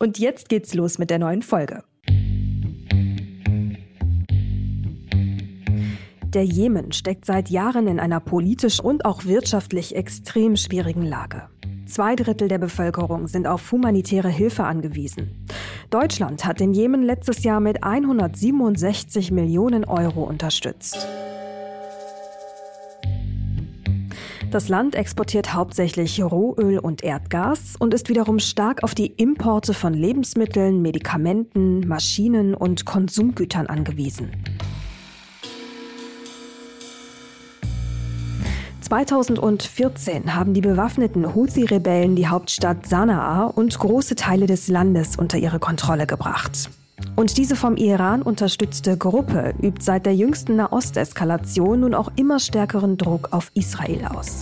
Und jetzt geht's los mit der neuen Folge. Der Jemen steckt seit Jahren in einer politisch und auch wirtschaftlich extrem schwierigen Lage. Zwei Drittel der Bevölkerung sind auf humanitäre Hilfe angewiesen. Deutschland hat den Jemen letztes Jahr mit 167 Millionen Euro unterstützt. Das Land exportiert hauptsächlich Rohöl und Erdgas und ist wiederum stark auf die Importe von Lebensmitteln, Medikamenten, Maschinen und Konsumgütern angewiesen. 2014 haben die bewaffneten Houthi-Rebellen die Hauptstadt Sanaa und große Teile des Landes unter ihre Kontrolle gebracht. Und diese vom Iran unterstützte Gruppe übt seit der jüngsten Nahosteskalation nun auch immer stärkeren Druck auf Israel aus.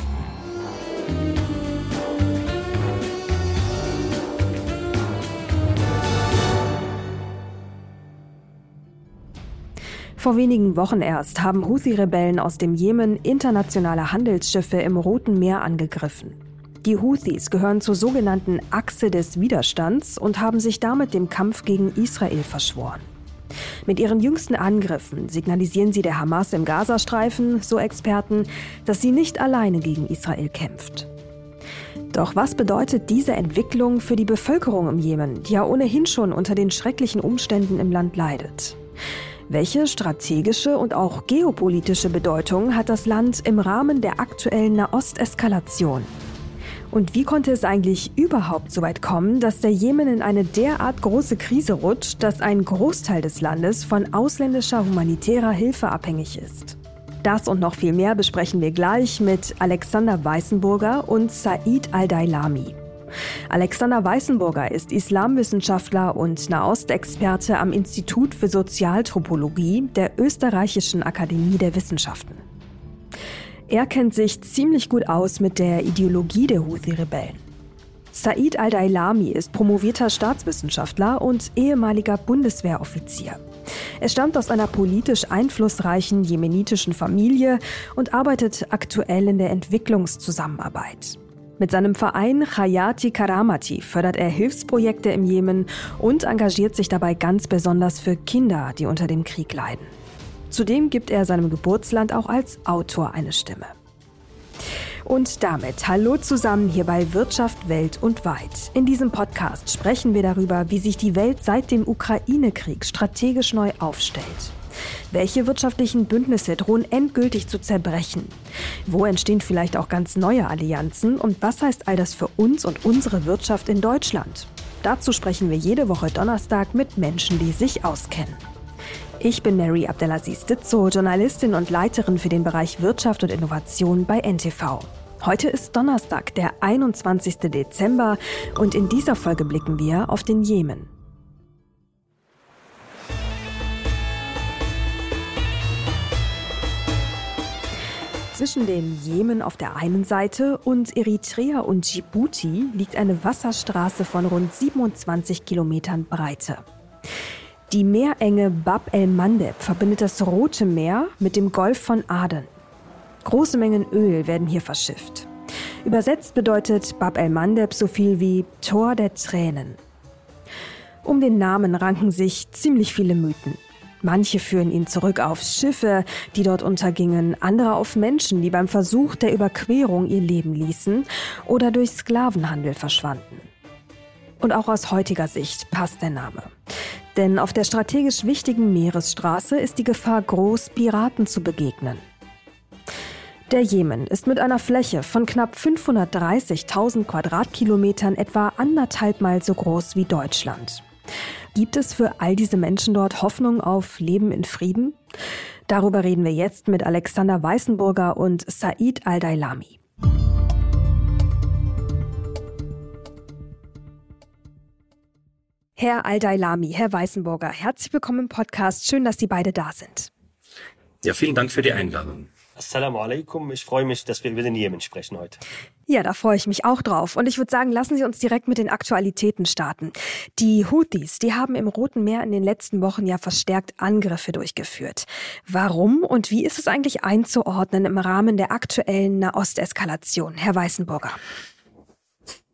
Vor wenigen Wochen erst haben Houthi-Rebellen aus dem Jemen internationale Handelsschiffe im Roten Meer angegriffen. Die Houthis gehören zur sogenannten Achse des Widerstands und haben sich damit dem Kampf gegen Israel verschworen. Mit ihren jüngsten Angriffen signalisieren sie der Hamas im Gazastreifen, so Experten, dass sie nicht alleine gegen Israel kämpft. Doch was bedeutet diese Entwicklung für die Bevölkerung im Jemen, die ja ohnehin schon unter den schrecklichen Umständen im Land leidet? Welche strategische und auch geopolitische Bedeutung hat das Land im Rahmen der aktuellen Nahosteskalation? Und wie konnte es eigentlich überhaupt so weit kommen, dass der Jemen in eine derart große Krise rutscht, dass ein Großteil des Landes von ausländischer humanitärer Hilfe abhängig ist? Das und noch viel mehr besprechen wir gleich mit Alexander Weißenburger und Said Al-Dailami. Alexander Weißenburger ist Islamwissenschaftler und Nahostexperte am Institut für Sozialtropologie der Österreichischen Akademie der Wissenschaften. Er kennt sich ziemlich gut aus mit der Ideologie der Houthi-Rebellen. Said al-Dailami ist promovierter Staatswissenschaftler und ehemaliger Bundeswehroffizier. Er stammt aus einer politisch einflussreichen jemenitischen Familie und arbeitet aktuell in der Entwicklungszusammenarbeit. Mit seinem Verein Hayati Karamati fördert er Hilfsprojekte im Jemen und engagiert sich dabei ganz besonders für Kinder, die unter dem Krieg leiden. Zudem gibt er seinem Geburtsland auch als Autor eine Stimme. Und damit hallo zusammen hier bei Wirtschaft Welt und Weit. In diesem Podcast sprechen wir darüber, wie sich die Welt seit dem Ukraine-Krieg strategisch neu aufstellt. Welche wirtschaftlichen Bündnisse drohen endgültig zu zerbrechen? Wo entstehen vielleicht auch ganz neue Allianzen? Und was heißt all das für uns und unsere Wirtschaft in Deutschland? Dazu sprechen wir jede Woche Donnerstag mit Menschen, die sich auskennen. Ich bin Mary Abdelaziz Ditzo, Journalistin und Leiterin für den Bereich Wirtschaft und Innovation bei NTV. Heute ist Donnerstag, der 21. Dezember und in dieser Folge blicken wir auf den Jemen. Zwischen dem Jemen auf der einen Seite und Eritrea und Djibouti liegt eine Wasserstraße von rund 27 Kilometern Breite. Die Meerenge Bab el-Mandeb verbindet das Rote Meer mit dem Golf von Aden. Große Mengen Öl werden hier verschifft. Übersetzt bedeutet Bab el-Mandeb so viel wie Tor der Tränen. Um den Namen ranken sich ziemlich viele Mythen. Manche führen ihn zurück auf Schiffe, die dort untergingen, andere auf Menschen, die beim Versuch der Überquerung ihr Leben ließen oder durch Sklavenhandel verschwanden. Und auch aus heutiger Sicht passt der Name. Denn auf der strategisch wichtigen Meeresstraße ist die Gefahr groß, Piraten zu begegnen. Der Jemen ist mit einer Fläche von knapp 530.000 Quadratkilometern etwa anderthalbmal so groß wie Deutschland. Gibt es für all diese Menschen dort Hoffnung auf Leben in Frieden? Darüber reden wir jetzt mit Alexander Weißenburger und Said Al-Dailami. Herr Al-Dailami, Herr Weißenburger, herzlich willkommen im Podcast. Schön, dass Sie beide da sind. Ja, vielen Dank für die Einladung. Assalamu alaikum. Ich freue mich, dass wir über den Jemen sprechen heute. Ja, da freue ich mich auch drauf. Und ich würde sagen, lassen Sie uns direkt mit den Aktualitäten starten. Die Houthis, die haben im Roten Meer in den letzten Wochen ja verstärkt Angriffe durchgeführt. Warum und wie ist es eigentlich einzuordnen im Rahmen der aktuellen Nahosteskalation? Herr Weißenburger.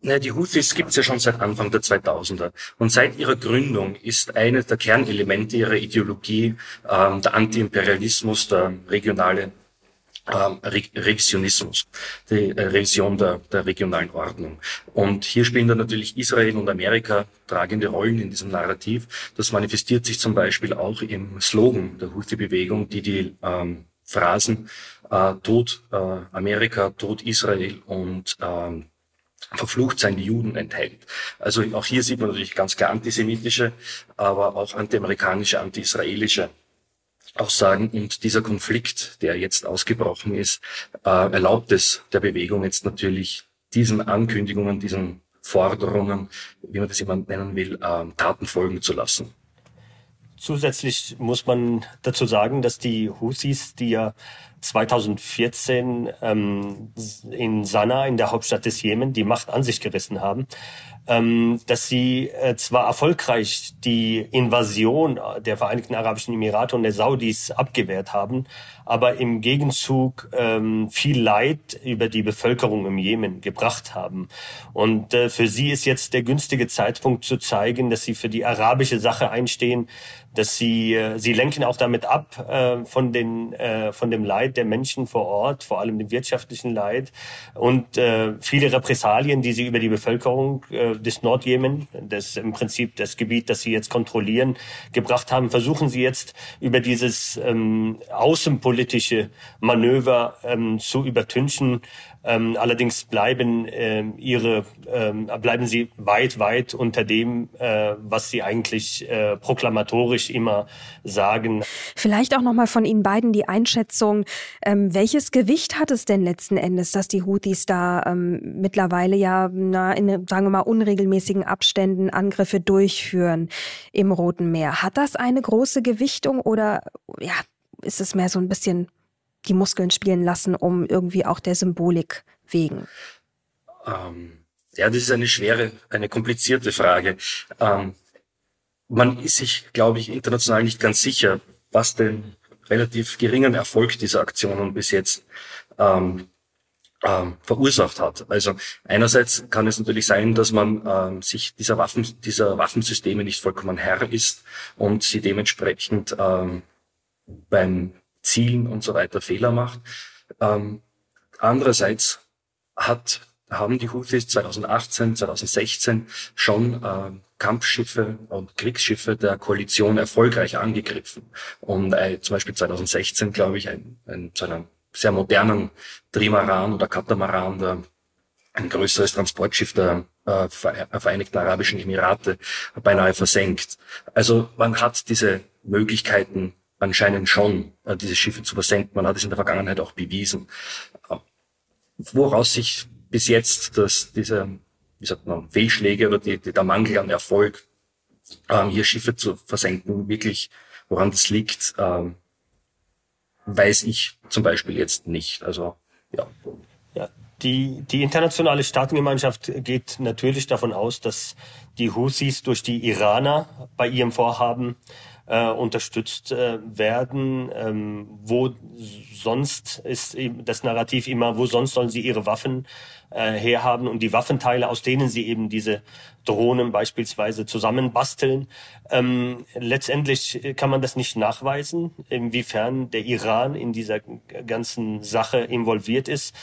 Naja, die Houthis gibt es ja schon seit Anfang der 2000er. Und seit ihrer Gründung ist eines der Kernelemente ihrer Ideologie ähm, der Antiimperialismus, der regionale ähm, Re Revisionismus, die äh, Revision der, der regionalen Ordnung. Und hier spielen dann natürlich Israel und Amerika tragende Rollen in diesem Narrativ. Das manifestiert sich zum Beispiel auch im Slogan der Houthi-Bewegung, die die ähm, Phrasen äh, Tod äh, Amerika, Tod Israel und ähm, verflucht sein die Juden enthält. Also auch hier sieht man natürlich ganz klar antisemitische, aber auch antiamerikanische, anti-israelische Aussagen. Und dieser Konflikt, der jetzt ausgebrochen ist, äh, erlaubt es der Bewegung jetzt natürlich diesen Ankündigungen, diesen Forderungen, wie man das immer nennen will, äh, Taten folgen zu lassen. Zusätzlich muss man dazu sagen, dass die Husis, die ja 2014 ähm, in Sanaa, in der Hauptstadt des Jemen, die Macht an sich gerissen haben, ähm, dass sie äh, zwar erfolgreich die Invasion der Vereinigten Arabischen Emirate und der Saudis abgewehrt haben, aber im Gegenzug ähm, viel Leid über die Bevölkerung im Jemen gebracht haben. Und äh, für sie ist jetzt der günstige Zeitpunkt zu zeigen, dass sie für die arabische Sache einstehen, dass sie äh, sie lenken auch damit ab äh, von den äh, von dem Leid der Menschen vor Ort, vor allem dem wirtschaftlichen Leid und äh, viele Repressalien, die sie über die Bevölkerung äh, des Nordjemen, das im Prinzip das Gebiet, das sie jetzt kontrollieren, gebracht haben, versuchen sie jetzt über dieses ähm, außenpolitische Manöver ähm, zu übertünchen ähm, allerdings bleiben ähm, ihre ähm, bleiben sie weit weit unter dem, äh, was sie eigentlich äh, proklamatorisch immer sagen. Vielleicht auch noch mal von Ihnen beiden die Einschätzung: ähm, Welches Gewicht hat es denn letzten Endes, dass die Houthis da ähm, mittlerweile ja na, in sagen wir mal unregelmäßigen Abständen Angriffe durchführen im Roten Meer? Hat das eine große Gewichtung oder ja ist es mehr so ein bisschen die Muskeln spielen lassen, um irgendwie auch der Symbolik wegen? Ähm, ja, das ist eine schwere, eine komplizierte Frage. Ähm, man ist sich, glaube ich, international nicht ganz sicher, was den relativ geringen Erfolg dieser Aktionen bis jetzt ähm, ähm, verursacht hat. Also einerseits kann es natürlich sein, dass man ähm, sich dieser Waffen, dieser Waffensysteme nicht vollkommen Herr ist und sie dementsprechend ähm, beim Zielen und so weiter Fehler macht. Ähm, andererseits hat, haben die Houthis 2018, 2016 schon äh, Kampfschiffe und Kriegsschiffe der Koalition erfolgreich angegriffen. Und äh, zum Beispiel 2016, glaube ich, ein, ein, zu einem sehr modernen Trimaran oder Katamaran, der, ein größeres Transportschiff der äh, Vereinigten Arabischen Emirate beinahe versenkt. Also man hat diese Möglichkeiten anscheinend schon, äh, diese Schiffe zu versenken. Man hat es in der Vergangenheit auch bewiesen. Woraus sich bis jetzt dass diese, wie sagt man, Fehlschläge oder die, die, der Mangel an Erfolg, ähm, hier Schiffe zu versenken, wirklich, woran das liegt, ähm, weiß ich zum Beispiel jetzt nicht. Also, ja. Ja, die, die internationale Staatengemeinschaft geht natürlich davon aus, dass die Houthis durch die Iraner bei ihrem Vorhaben äh, unterstützt äh, werden. Ähm, wo sonst ist das Narrativ immer, wo sonst sollen sie ihre Waffen äh, herhaben und die Waffenteile, aus denen sie eben diese Drohnen beispielsweise zusammenbasteln. Ähm, letztendlich kann man das nicht nachweisen, inwiefern der Iran in dieser ganzen Sache involviert ist.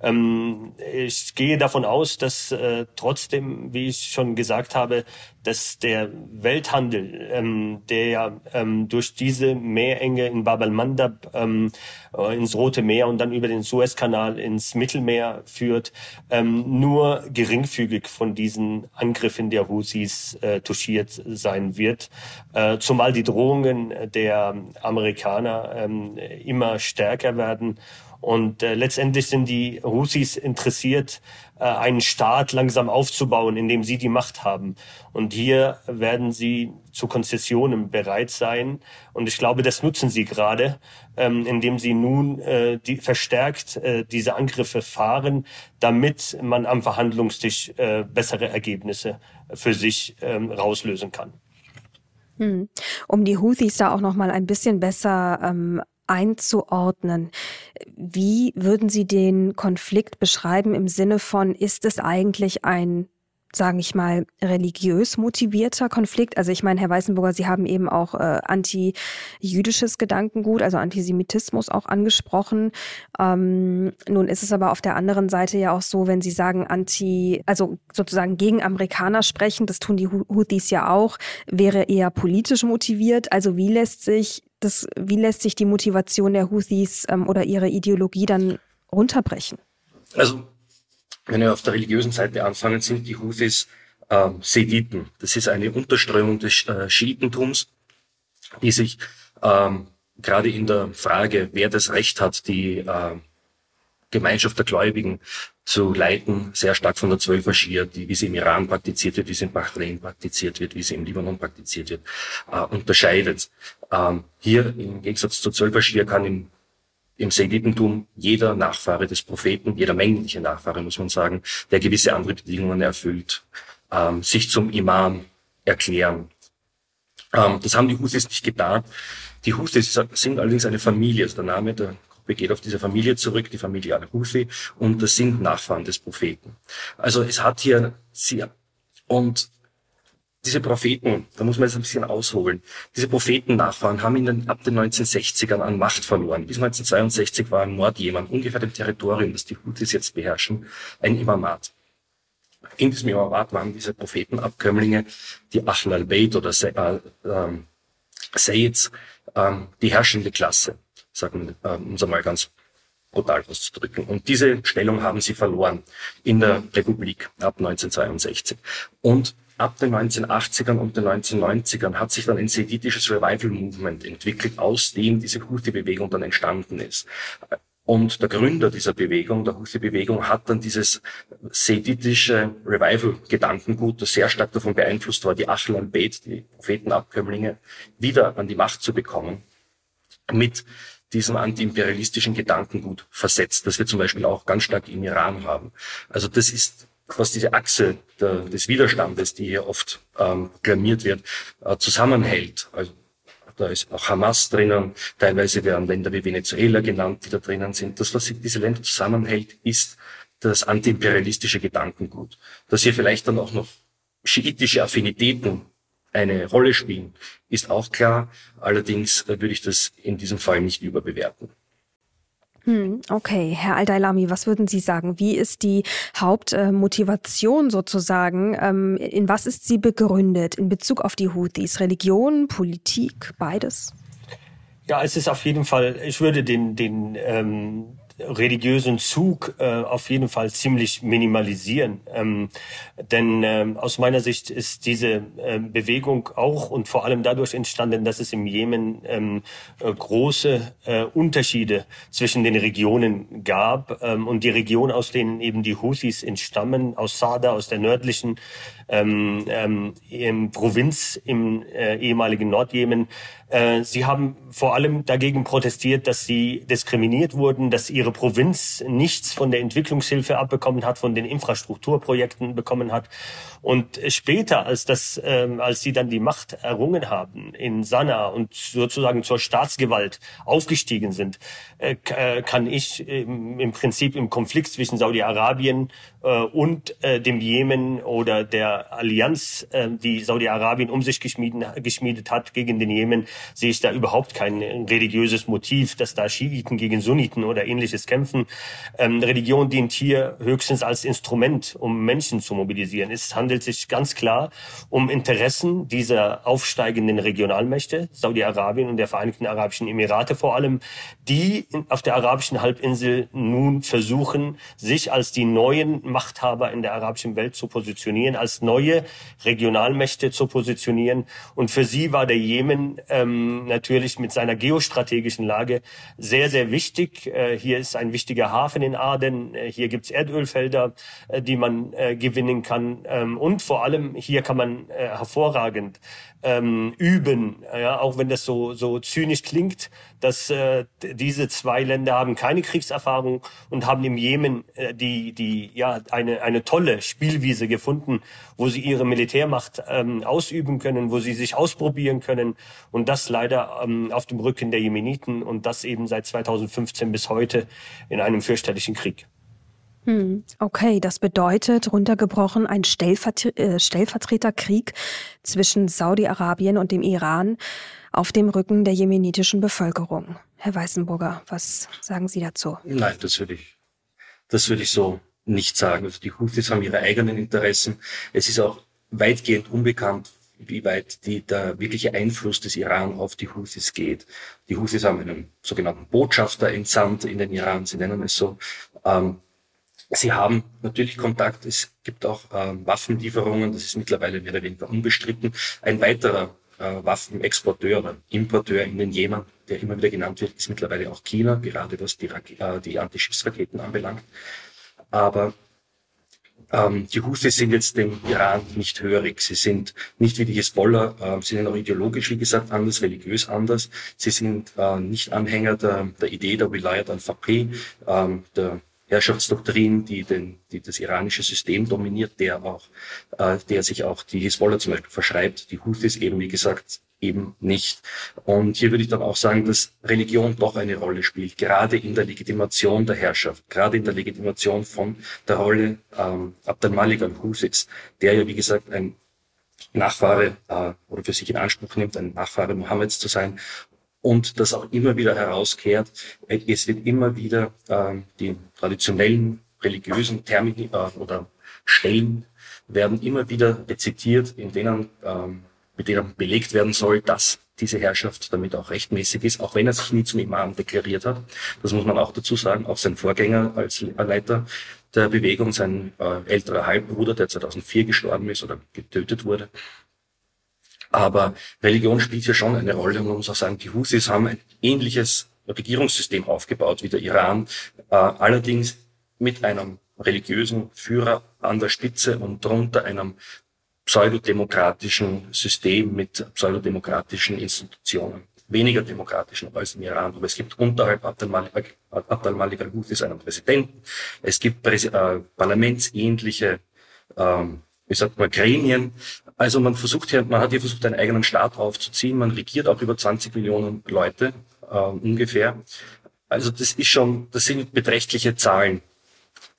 Ähm, ich gehe davon aus, dass äh, trotzdem, wie ich schon gesagt habe, dass der Welthandel, ähm, der ja ähm, durch diese Meerenge in Bab al-Mandab ähm, äh, ins Rote Meer und dann über den Suezkanal ins Mittelmeer führt, ähm, nur geringfügig von diesen Angriffen der Houthis äh, touchiert sein wird, äh, zumal die Drohungen der Amerikaner ähm, immer stärker werden Und äh, letztendlich sind die Houthis interessiert, äh, einen Staat langsam aufzubauen, in dem sie die Macht haben. Und hier werden sie zu Konzessionen bereit sein. Und ich glaube, das nutzen sie gerade, ähm, indem sie nun äh, die, verstärkt äh, diese Angriffe fahren, damit man am Verhandlungstisch äh, bessere Ergebnisse für sich ähm, rauslösen kann. Hm. Um die Houthis da auch noch mal ein bisschen besser ähm, einzuordnen. Wie würden Sie den Konflikt beschreiben im Sinne von, ist es eigentlich ein sage ich mal, religiös motivierter Konflikt. Also ich meine, Herr Weißenburger, Sie haben eben auch äh, anti-jüdisches Gedankengut, also Antisemitismus auch angesprochen. Ähm, nun ist es aber auf der anderen Seite ja auch so, wenn Sie sagen anti, also sozusagen gegen Amerikaner sprechen, das tun die Houthis ja auch, wäre eher politisch motiviert. Also wie lässt sich das, wie lässt sich die Motivation der Houthis ähm, oder ihre Ideologie dann runterbrechen? Also, wenn wir auf der religiösen Seite anfangen, sind die Houthis ähm, Sediten. Das ist eine Unterströmung des äh, Schiitentums, die sich ähm, gerade in der Frage, wer das Recht hat, die äh, Gemeinschaft der Gläubigen zu leiten, sehr stark von der Zwölfer Schia, die, wie sie im Iran praktiziert wird, wie sie in Bahrain praktiziert wird, wie sie im Libanon praktiziert wird, äh, unterscheidet. Ähm, hier im Gegensatz zur Zwölfer Schia kann im, im Seiditentum jeder Nachfahre des Propheten, jeder männliche Nachfahre, muss man sagen, der gewisse andere Bedingungen erfüllt, ähm, sich zum Imam erklären. Ähm, das haben die Husis nicht getan. Die Husis sind allerdings eine Familie. Also der Name der Gruppe geht auf diese Familie zurück, die Familie Al-Huthi, und das sind Nachfahren des Propheten. Also es hat hier sehr, und diese Propheten, da muss man jetzt ein bisschen ausholen, diese Prophetennachfahren haben in den, ab den 1960ern an Macht verloren. Bis 1962 war im Nordjemen, ungefähr dem Territorium, das die Houthis jetzt beherrschen, ein Imamat. In diesem Imamat waren diese Prophetenabkömmlinge, die Ahl al-Bayt oder äh, äh, Sayyids, äh, die herrschende Klasse sagen, äh, um es einmal ganz brutal auszudrücken. Und diese Stellung haben sie verloren in der Republik ab 1962. Und ab den 1980ern und den 1990ern hat sich dann ein seditisches Revival Movement entwickelt, aus dem diese Houthi-Bewegung dann entstanden ist. Und der Gründer dieser Bewegung, der Houthi-Bewegung, hat dann dieses seditische Revival-Gedankengut, das sehr stark davon beeinflusst war, die Achel al-Bayt, die Prophetenabkömmlinge, wieder an die Macht zu bekommen, mit diesem antiimperialistischen Gedankengut versetzt, das wir zum Beispiel auch ganz stark im Iran haben. Also das ist was diese Achse der, des Widerstandes, die hier oft ähm, proklamiert wird, äh, zusammenhält. Also da ist auch Hamas drinnen, teilweise werden Länder wie Venezuela genannt, die da drinnen sind. Das, was diese Länder zusammenhält, ist das antiimperialistische Gedankengut. Dass hier vielleicht dann auch noch schiitische Affinitäten eine Rolle spielen, ist auch klar. Allerdings äh, würde ich das in diesem Fall nicht überbewerten. Hm, okay, Herr Aldailami, was würden Sie sagen? Wie ist die Hauptmotivation sozusagen? Ähm, in was ist sie begründet in Bezug auf die Houthis? Religion, Politik, beides? Ja, es ist auf jeden Fall, ich würde den, den ähm, religiösen Zug äh, auf jeden Fall ziemlich minimalisieren. Ähm, denn ähm, aus meiner Sicht ist diese äh, Bewegung auch und vor allem dadurch entstanden, dass es im Jemen ähm, äh, große äh, Unterschiede zwischen den Regionen gab. Ähm, und die Region, aus denen eben die Houthis entstammen, aus Sada, aus der nördlichen ähm, ähm, im Provinz im äh, ehemaligen Nordjemen, äh, sie haben vor allem dagegen protestiert, dass sie diskriminiert wurden, dass ihre Provinz nichts von der Entwicklungshilfe abbekommen hat, von den Infrastrukturprojekten bekommen hat. Und später, als das, ähm, als sie dann die Macht errungen haben in Sanaa und sozusagen zur Staatsgewalt aufgestiegen sind, äh, äh kann ich im, im Prinzip im Konflikt zwischen Saudi-Arabien äh, und äh, dem Jemen oder der Allianz, äh, die Saudi-Arabien um sich geschmiedet, geschmiedet hat gegen den Jemen, sehe ich da überhaupt kein religiöses Motiv, dass da Schiiten gegen Sunniten oder ähnliches kämpfen. Ähm, Religion dient hier höchstens als Instrument, um Menschen zu mobilisieren. Es handelt sich ganz klar um Interessen dieser aufsteigenden Regionalmächte, Saudi-Arabien und der Vereinigten Arabischen Emirate vor allem, die auf der arabischen Halbinsel nun versuchen, sich als die neuen Machthaber in der arabischen Welt zu positionieren, als neue Regionalmächte zu positionieren. Und für sie war der Jemen ähm, natürlich mit seiner geostrategischen Lage sehr, sehr wichtig. Äh, hier ist ein wichtiger Hafen in Aden, äh, hier gibt's Erdölfelder, äh, die man äh, gewinnen kann. Ähm, und vor allem hier kann man äh, hervorragend ähm, üben, ja, auch wenn das so, so zynisch klingt, dass äh, diese zwei Länder haben keine Kriegserfahrung und haben im Jemen äh, die, die, ja, eine, eine tolle Spielwiese gefunden, wo sie ihre Militärmacht ähm, ausüben können, wo sie sich ausprobieren können und das leider ähm, auf dem Rücken der Jemeniten und das eben seit 2015 bis heute in einem fürchterlichen Krieg. Hm, okay, das bedeutet runtergebrochen ein Stellvert äh, Stellvertreterkrieg zwischen Saudi-Arabien und dem Iran auf dem Rücken der jemenitischen Bevölkerung. Herr Weißenburger, was sagen Sie dazu? Nein, das würde ich, das würde ich so nicht sagen. Also die Houthis haben ihre eigenen Interessen. Es ist auch weitgehend unbekannt, wie weit die, der wirkliche Einfluss des Iran auf die Houthis geht. Die Houthis haben einen sogenannten Botschafter entsandt in den Iran, sie nennen es so. Ähm, Sie haben natürlich Kontakt. Es gibt auch äh, Waffenlieferungen. Das ist mittlerweile mehr oder weniger unbestritten. Ein weiterer äh, Waffenexporteur oder Importeur in den Jemen, der immer wieder genannt wird, ist mittlerweile auch China, gerade was die, äh, die Antischiffsraketen anbelangt. Aber ähm, die Houthis sind jetzt dem Iran nicht hörig. Sie sind nicht wie die Hezbollah, äh, sie sind auch ideologisch, wie gesagt, anders, religiös anders. Sie sind äh, nicht Anhänger der, der Idee der Wilayat al-Faqih, äh, der Herrschaftsdoktrin, die, den, die das iranische System dominiert, der auch, äh, der sich auch die Hisbollah zum Beispiel verschreibt, die Houthis eben, wie gesagt, eben nicht. Und hier würde ich dann auch sagen, dass Religion doch eine Rolle spielt, gerade in der Legitimation der Herrschaft, gerade in der Legitimation von der Rolle ähm, Abdel Malik al-Houthis, der ja, wie gesagt, ein Nachfahre äh, oder für sich in Anspruch nimmt, ein Nachfahre Mohammeds zu sein und das auch immer wieder herauskehrt. Es wird immer wieder äh, die traditionellen religiösen Termini äh, oder Stellen werden immer wieder rezitiert, in denen ähm, mit denen belegt werden soll, dass diese Herrschaft damit auch rechtmäßig ist, auch wenn er sich nie zum Imam deklariert hat. Das muss man auch dazu sagen. Auch sein Vorgänger als Leiter der Bewegung, sein äh, älterer Halbbruder, der 2004 gestorben ist oder getötet wurde, aber Religion spielt hier schon eine Rolle und man muss auch sagen, die Husis haben ein ähnliches Regierungssystem aufgebaut wie der Iran, äh, allerdings mit einem religiösen Führer an der Spitze und darunter einem pseudodemokratischen System mit pseudodemokratischen Institutionen. Weniger demokratischen als im Iran. Aber es gibt unterhalb Abdel Malik, Abdel Malik al-Houthis einen Präsidenten. Es gibt Präs äh, parlamentsähnliche ähm, wie sagt man, Gremien. Also man versucht hier, man hat hier versucht, einen eigenen Staat aufzuziehen. Man regiert auch über 20 Millionen Leute äh, ungefähr. Also das ist schon, das sind beträchtliche Zahlen.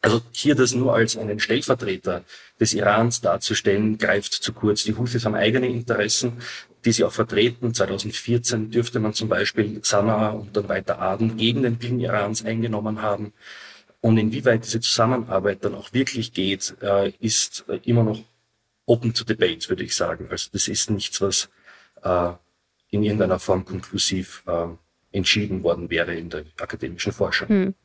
Also hier das nur als einen Stellvertreter des Irans darzustellen, greift zu kurz. Die Houthis haben eigene Interessen, die sie auch vertreten. 2014 dürfte man zum Beispiel Sanaa und dann weiter Aden gegen den Willen Irans eingenommen haben. Und inwieweit diese Zusammenarbeit dann auch wirklich geht, äh, ist immer noch open to debate, würde ich sagen. Also das ist nichts, was äh, in irgendeiner Form konklusiv äh, entschieden worden wäre in der akademischen Forschung. Hm.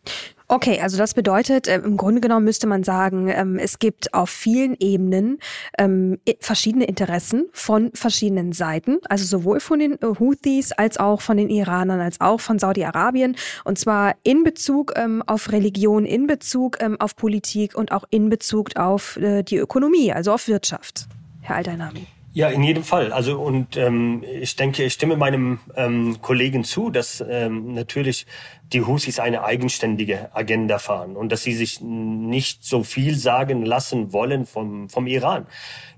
Okay, also das bedeutet, äh, im Grunde genommen müsste man sagen, ähm, es gibt auf vielen Ebenen ähm, verschiedene Interessen von verschiedenen Seiten, also sowohl von den Houthis als auch von den Iranern, als auch von Saudi-Arabien, und zwar in Bezug ähm, auf Religion, in Bezug auf Politik und auch in Bezug auf äh, die Ökonomie, also auf Wirtschaft. Herr Aldainami. Ja, in jedem Fall. Also und ähm, ich denke, ich stimme meinem ähm, Kollegen zu, dass ähm, natürlich die Husis eine eigenständige Agenda fahren und dass sie sich nicht so viel sagen lassen wollen vom, vom Iran.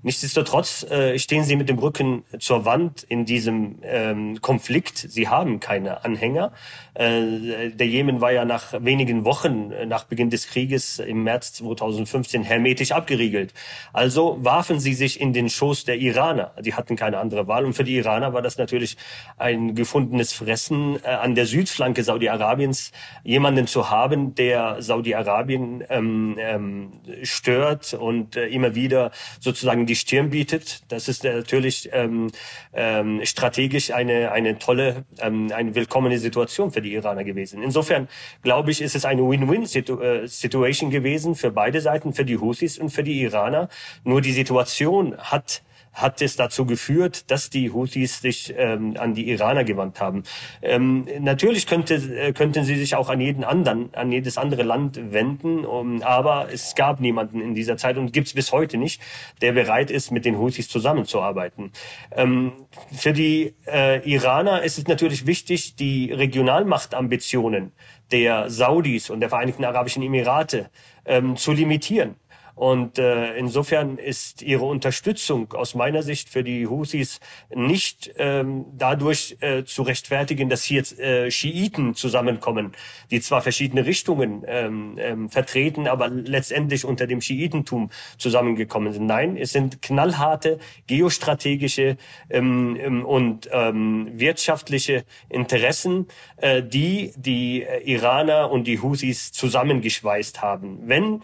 Nichtsdestotrotz äh, stehen sie mit dem Rücken zur Wand in diesem ähm, Konflikt. Sie haben keine Anhänger. Äh, der Jemen war ja nach wenigen Wochen äh, nach Beginn des Krieges im März 2015 hermetisch abgeriegelt. Also warfen sie sich in den Schoß der Iraner. Die hatten keine andere Wahl. Und für die Iraner war das natürlich ein gefundenes Fressen äh, an der Südflanke Saudi-Arabiens Saudi-Arabiens jemanden zu haben, der Saudi-Arabien ähm, ähm, stört und äh, immer wieder sozusagen die Stirn bietet. Das ist natürlich ähm, ähm, strategisch eine, eine tolle, ähm, eine willkommene Situation für die Iraner gewesen. Insofern glaube ich, ist es eine Win-Win-Situation äh, gewesen für beide Seiten, für die Houthis und für die Iraner. Nur die Situation hat hat es dazu geführt, dass die Houthis sich ähm, an die Iraner gewandt haben. Ähm, natürlich könnte, äh, könnten sie sich auch an jeden anderen, an jedes andere Land wenden, um, aber es gab niemanden in dieser Zeit und gibt es bis heute nicht, der bereit ist, mit den Houthis zusammenzuarbeiten. Ähm, für die äh, Iraner ist es natürlich wichtig, die Regionalmachtambitionen der Saudis und der Vereinigten Arabischen Emirate ähm, zu limitieren. Und äh, insofern ist ihre Unterstützung aus meiner Sicht für die Houthis nicht ähm, dadurch äh, zu rechtfertigen, dass hier jetzt äh, Schiiten zusammenkommen, die zwar verschiedene Richtungen ähm, ähm, vertreten, aber letztendlich unter dem Schiitentum zusammengekommen sind. Nein, es sind knallharte geostrategische ähm, ähm und ähm, wirtschaftliche Interessen, äh, die die Iraner und die Houthis zusammengeschweißt haben. Wenn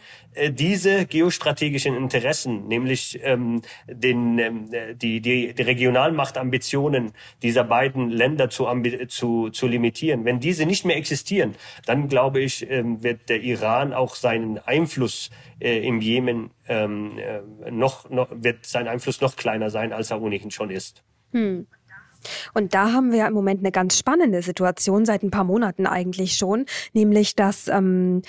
diese geostrategischen Interessen, nämlich ähm, den, ähm, die, die, die Regionalmachtambitionen dieser beiden Länder zu, zu, zu limitieren, wenn diese nicht mehr existieren, dann glaube ich, ähm, wird der Iran auch seinen Einfluss äh, im Jemen ähm, äh, noch, noch, wird sein Einfluss noch kleiner sein, als er ohnehin schon ist. Hm. Und da haben wir im Moment eine ganz spannende Situation, seit ein paar Monaten eigentlich schon, nämlich dass ähm,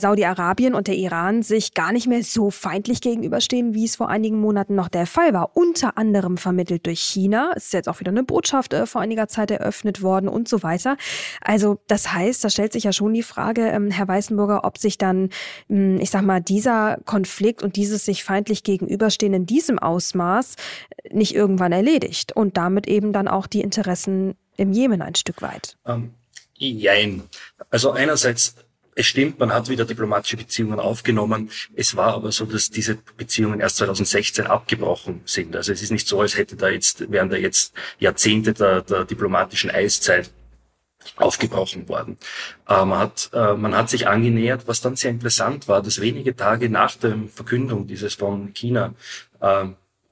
Saudi-Arabien und der Iran sich gar nicht mehr so feindlich gegenüberstehen, wie es vor einigen Monaten noch der Fall war. Unter anderem vermittelt durch China. Es ist jetzt auch wieder eine Botschaft äh, vor einiger Zeit eröffnet worden und so weiter. Also das heißt, da stellt sich ja schon die Frage, ähm, Herr Weißenburger, ob sich dann, ähm, ich sag mal, dieser Konflikt und dieses sich feindlich gegenüberstehen in diesem Ausmaß nicht irgendwann erledigt und damit eben dann auch die Interessen im Jemen ein Stück weit. Ähm, jein. Also einerseits es stimmt, man hat wieder diplomatische Beziehungen aufgenommen. Es war aber so, dass diese Beziehungen erst 2016 abgebrochen sind. Also es ist nicht so, als hätte da jetzt, wären da jetzt Jahrzehnte der, der diplomatischen Eiszeit aufgebrochen worden. Äh, man, hat, äh, man hat sich angenähert, was dann sehr interessant war, dass wenige Tage nach der Verkündung dieses von China äh,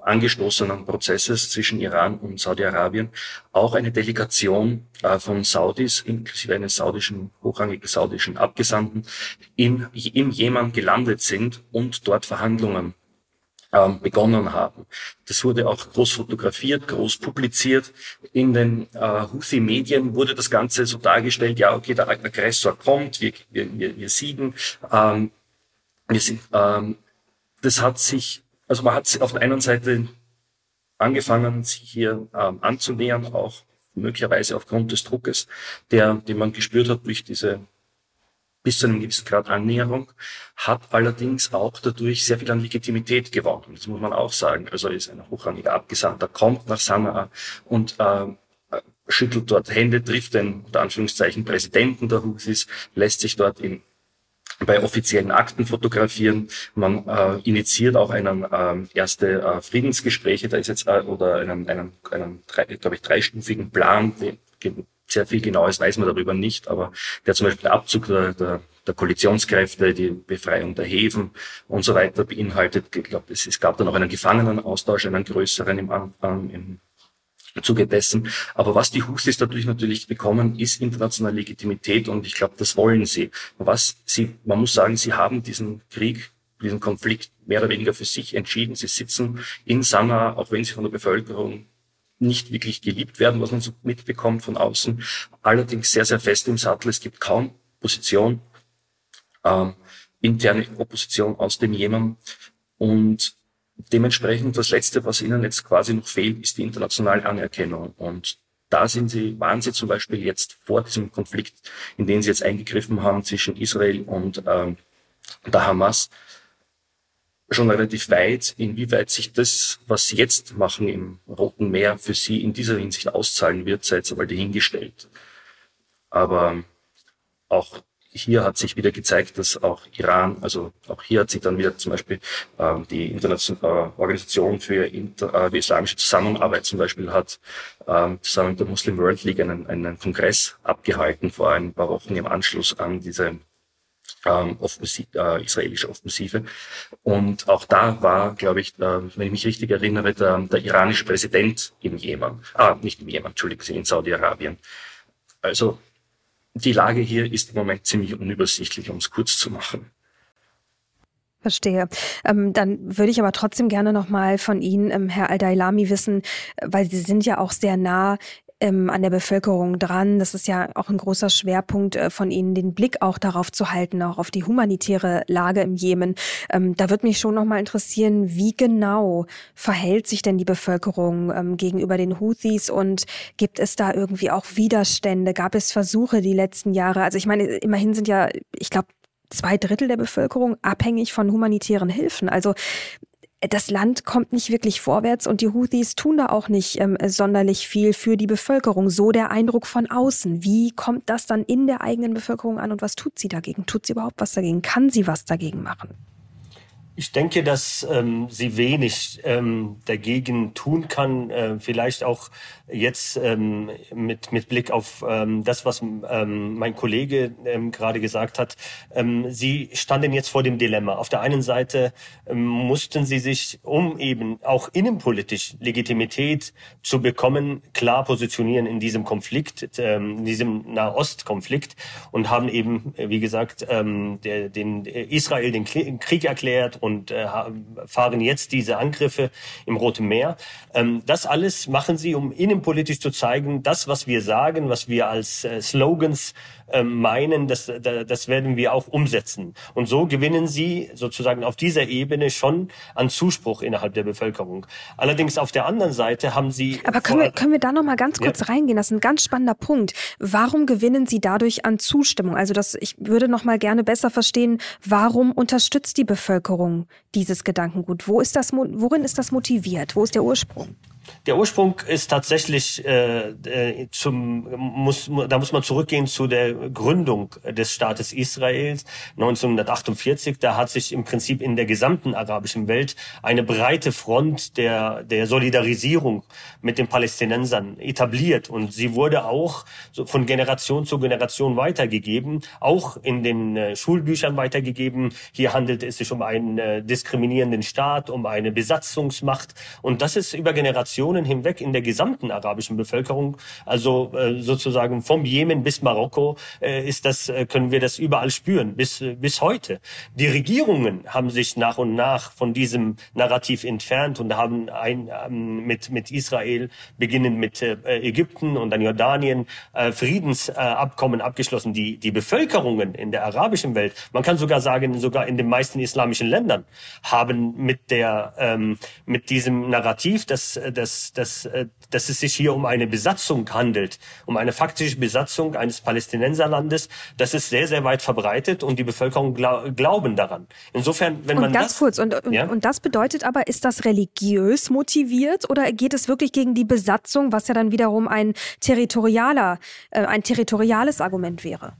angestoßenen Prozesses zwischen Iran und Saudi-Arabien auch eine Delegation äh, von Saudis, inklusive eines saudischen, hochrangigen saudischen Abgesandten, in, im Jemen gelandet sind und dort Verhandlungen ähm, begonnen haben. Das wurde auch groß fotografiert, groß publiziert. In den äh, Houthi-Medien wurde das Ganze so dargestellt, ja, okay, der Aggressor kommt, wir, wir, wir siegen. Ähm, wir sind, ähm, das hat sich also man hat auf der einen Seite angefangen, sich hier ähm, anzunähern, auch möglicherweise aufgrund des Druckes, der, den man gespürt hat durch diese bis zu einem gewissen Grad Annäherung, hat allerdings auch dadurch sehr viel an Legitimität gewonnen. Das muss man auch sagen. Also ist ein hochrangiger Abgesandter, kommt nach Sanaa und äh, schüttelt dort Hände, trifft den unter Anführungszeichen Präsidenten der Houthis, lässt sich dort in bei offiziellen Akten fotografieren. Man äh, initiiert auch einen äh, erste äh, Friedensgespräche, da ist jetzt äh, oder einen, einen, einen glaube ich, dreistufigen Plan, den, sehr viel Genaues weiß man darüber nicht, aber der zum Beispiel der Abzug der, der, der Koalitionskräfte, die Befreiung der Häfen und so weiter beinhaltet. Ich glaube, es, es gab dann auch einen Gefangenenaustausch, einen größeren im, im Zuge dessen. Aber was die Houthis dadurch natürlich bekommen, ist internationale Legitimität und ich glaube, das wollen sie. Was sie, man muss sagen, sie haben diesen Krieg, diesen Konflikt mehr oder weniger für sich entschieden. Sie sitzen in Sanaa, auch wenn sie von der Bevölkerung nicht wirklich geliebt werden, was man so mitbekommt von außen. Allerdings sehr, sehr fest im Sattel. Es gibt kaum Position, ähm, interne Opposition aus dem Jemen. Und Dementsprechend das Letzte, was ihnen jetzt quasi noch fehlt, ist die internationale Anerkennung. Und da sind sie, waren sie zum Beispiel jetzt vor diesem Konflikt, in den sie jetzt eingegriffen haben zwischen Israel und ähm, der Hamas, schon relativ weit, inwieweit sich das, was sie jetzt machen im Roten Meer, für sie in dieser Hinsicht auszahlen wird, sei jetzt einmal dahingestellt. Aber auch hier hat sich wieder gezeigt, dass auch Iran, also auch hier hat sich dann wieder zum Beispiel ähm, die internationale äh, Organisation für Inter, äh, islamische Zusammenarbeit zum Beispiel hat ähm, zusammen mit der Muslim World League einen, einen Kongress abgehalten vor ein paar Wochen im Anschluss an diese ähm, Offensive, äh, israelische Offensive. Und auch da war, glaube ich, äh, wenn ich mich richtig erinnere, der, der iranische Präsident im Jemen, ah, nicht im Jemen, Entschuldigung, in Saudi-Arabien. Also die Lage hier ist im Moment ziemlich unübersichtlich, um es kurz zu machen. Verstehe. Ähm, dann würde ich aber trotzdem gerne noch mal von Ihnen, ähm, Herr Al-Dailami, wissen, weil Sie sind ja auch sehr nah ähm, an der Bevölkerung dran. Das ist ja auch ein großer Schwerpunkt äh, von Ihnen, den Blick auch darauf zu halten, auch auf die humanitäre Lage im Jemen. Ähm, da wird mich schon noch mal interessieren, wie genau verhält sich denn die Bevölkerung ähm, gegenüber den Houthis und gibt es da irgendwie auch Widerstände? Gab es Versuche die letzten Jahre? Also ich meine, immerhin sind ja, ich glaube, zwei Drittel der Bevölkerung abhängig von humanitären Hilfen. Also das Land kommt nicht wirklich vorwärts und die Houthis tun da auch nicht ähm, sonderlich viel für die Bevölkerung. So der Eindruck von außen. Wie kommt das dann in der eigenen Bevölkerung an und was tut sie dagegen? Tut sie überhaupt was dagegen? Kann sie was dagegen machen? Ich denke, dass ähm, sie wenig ähm, dagegen tun kann. Äh, vielleicht auch jetzt ähm, mit, mit Blick auf ähm, das, was ähm, mein Kollege ähm, gerade gesagt hat. Ähm, sie standen jetzt vor dem Dilemma. Auf der einen Seite ähm, mussten sie sich, um eben auch innenpolitisch Legitimität zu bekommen, klar positionieren in diesem Konflikt, ähm, in diesem Nahostkonflikt und haben eben, wie gesagt, ähm, der, den Israel den Krieg erklärt und äh, fahren jetzt diese Angriffe im Roten Meer. Ähm, das alles machen sie, um innenpolitisch zu zeigen, das, was wir sagen, was wir als äh, Slogans meinen, das, das werden wir auch umsetzen. Und so gewinnen sie sozusagen auf dieser Ebene schon an Zuspruch innerhalb der Bevölkerung. Allerdings auf der anderen Seite haben sie. Aber können, wir, können wir da noch mal ganz kurz ja. reingehen? Das ist ein ganz spannender Punkt. Warum gewinnen sie dadurch an Zustimmung? Also das, ich würde noch mal gerne besser verstehen, warum unterstützt die Bevölkerung dieses Gedankengut? Wo ist das, worin ist das motiviert? Wo ist der Ursprung? Der Ursprung ist tatsächlich äh, äh, zum muss da muss man zurückgehen zu der Gründung des Staates Israels 1948. Da hat sich im Prinzip in der gesamten arabischen Welt eine breite Front der der Solidarisierung mit den Palästinensern etabliert und sie wurde auch von Generation zu Generation weitergegeben, auch in den äh, Schulbüchern weitergegeben. Hier handelt es sich um einen äh, diskriminierenden Staat, um eine Besatzungsmacht und das ist über Generationen Generationen hinweg in der gesamten arabischen Bevölkerung, also äh, sozusagen vom Jemen bis Marokko, äh, ist das, äh, können wir das überall spüren, bis, bis heute. Die Regierungen haben sich nach und nach von diesem Narrativ entfernt und haben ein, ähm, mit, mit Israel, beginnend mit Ägypten und dann Jordanien, Friedensabkommen abgeschlossen. Die, die Bevölkerungen in der arabischen Welt, man kann sogar sagen, sogar in den meisten islamischen Ländern, haben mit der, ähm, mit diesem Narrativ, das, das dass, dass, äh, dass es sich hier um eine Besatzung handelt, um eine faktische Besatzung eines Palästinenserlandes. Das ist sehr, sehr weit verbreitet und die Bevölkerung glaub, glauben daran. Insofern, wenn und man ganz das, kurz und, ja? und das bedeutet aber, ist das religiös motiviert oder geht es wirklich gegen die Besatzung, was ja dann wiederum ein territorialer, äh, ein territoriales Argument wäre?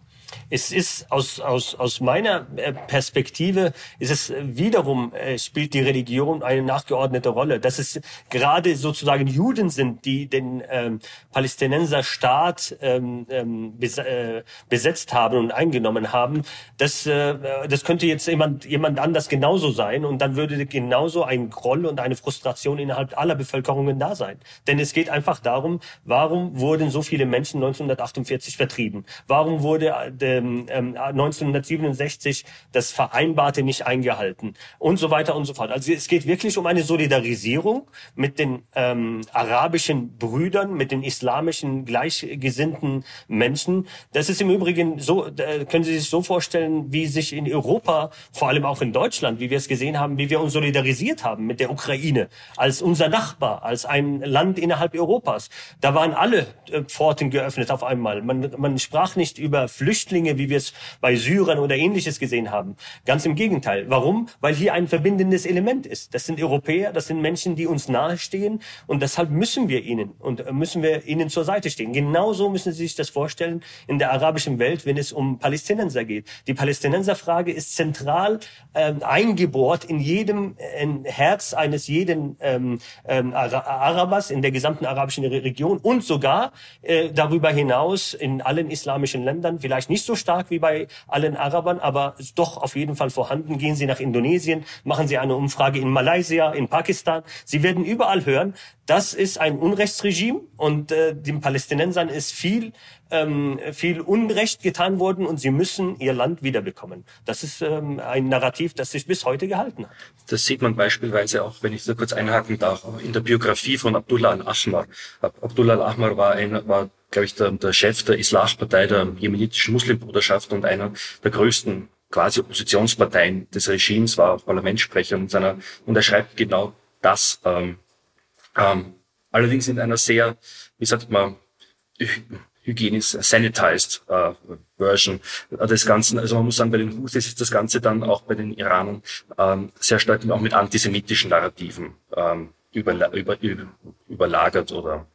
Es ist aus, aus, aus meiner äh, Perspektive ist es wiederum, äh, spielt die Religion eine nachgeordnete Rolle. Dass es gerade sozusagen Juden sind, die den ähm, Palästinenser Staat ähm, ähm bes äh, besetzt haben und eingenommen haben, das, äh, das könnte jetzt jemand, jemand anders genauso sein und dann würde genauso ein Groll und eine Frustration innerhalb aller Bevölkerungen da sein. Denn es geht einfach darum, warum wurden so viele Menschen 1948 vertrieben? Warum wurde der ähm, 1967 ähm, das Vereinbarte nicht eingehalten und so weiter und so fort. Also es geht wirklich um eine Solidarisierung mit den ähm, arabischen Brüdern, mit den islamischen gleichgesinnten Menschen. Das ist im Übrigen so, können Sie sich so vorstellen, wie sich in Europa, vor allem auch in Deutschland, wie wir es gesehen haben, wie wir uns solidarisiert haben mit der Ukraine als unser Nachbar, als ein Land innerhalb Europas. Da waren alle äh, Pforten geöffnet auf einmal. Man, man sprach nicht über Flüchtlinge Flüchtlinge, wie wir es bei Syrern oder ähnliches gesehen haben. Ganz im Gegenteil. Warum? Weil hier ein verbindendes Element ist. Das sind Europäer, das sind Menschen, die uns nahestehen und deshalb müssen wir ihnen und müssen wir ihnen zur Seite stehen. Genauso müssen Sie sich das vorstellen in der arabischen Welt, wenn es um Palästinenser geht. Die Palästinenserfrage ist zentral ähm, eingebohrt in jedem in Herz eines jeden ähm, ähm, Arabers in der gesamten arabischen Region und sogar äh, darüber hinaus in allen islamischen Ländern, vielleicht nicht so stark wie bei allen Arabern, aber doch auf jeden Fall vorhanden. Gehen Sie nach Indonesien, machen Sie eine Umfrage in Malaysia, in Pakistan. Sie werden überall hören, das ist ein Unrechtsregime und äh, den Palästinensern ist viel ähm, viel Unrecht getan worden und sie müssen ihr Land wiederbekommen. Das ist ähm, ein Narrativ, das sich bis heute gehalten hat. Das sieht man beispielsweise auch, wenn ich da kurz einhaken darf, in der Biografie von Abdullah al-Ahmar. Abdullah al-Ahmar war, ein, war glaube ich, der, der Chef der Islah-Partei der jemenitischen Muslimbruderschaft und einer der größten quasi Oppositionsparteien des Regimes, war auch Parlamentssprecher und, seiner, und er schreibt genau das. Ähm, ähm, allerdings in einer sehr, wie sagt man, hygienisch sanitized äh, Version des Ganzen. Also man muss sagen, bei den Houthis ist das Ganze dann auch bei den Iranern ähm, sehr stark auch mit antisemitischen Narrativen ähm, über, über, über, überlagert oder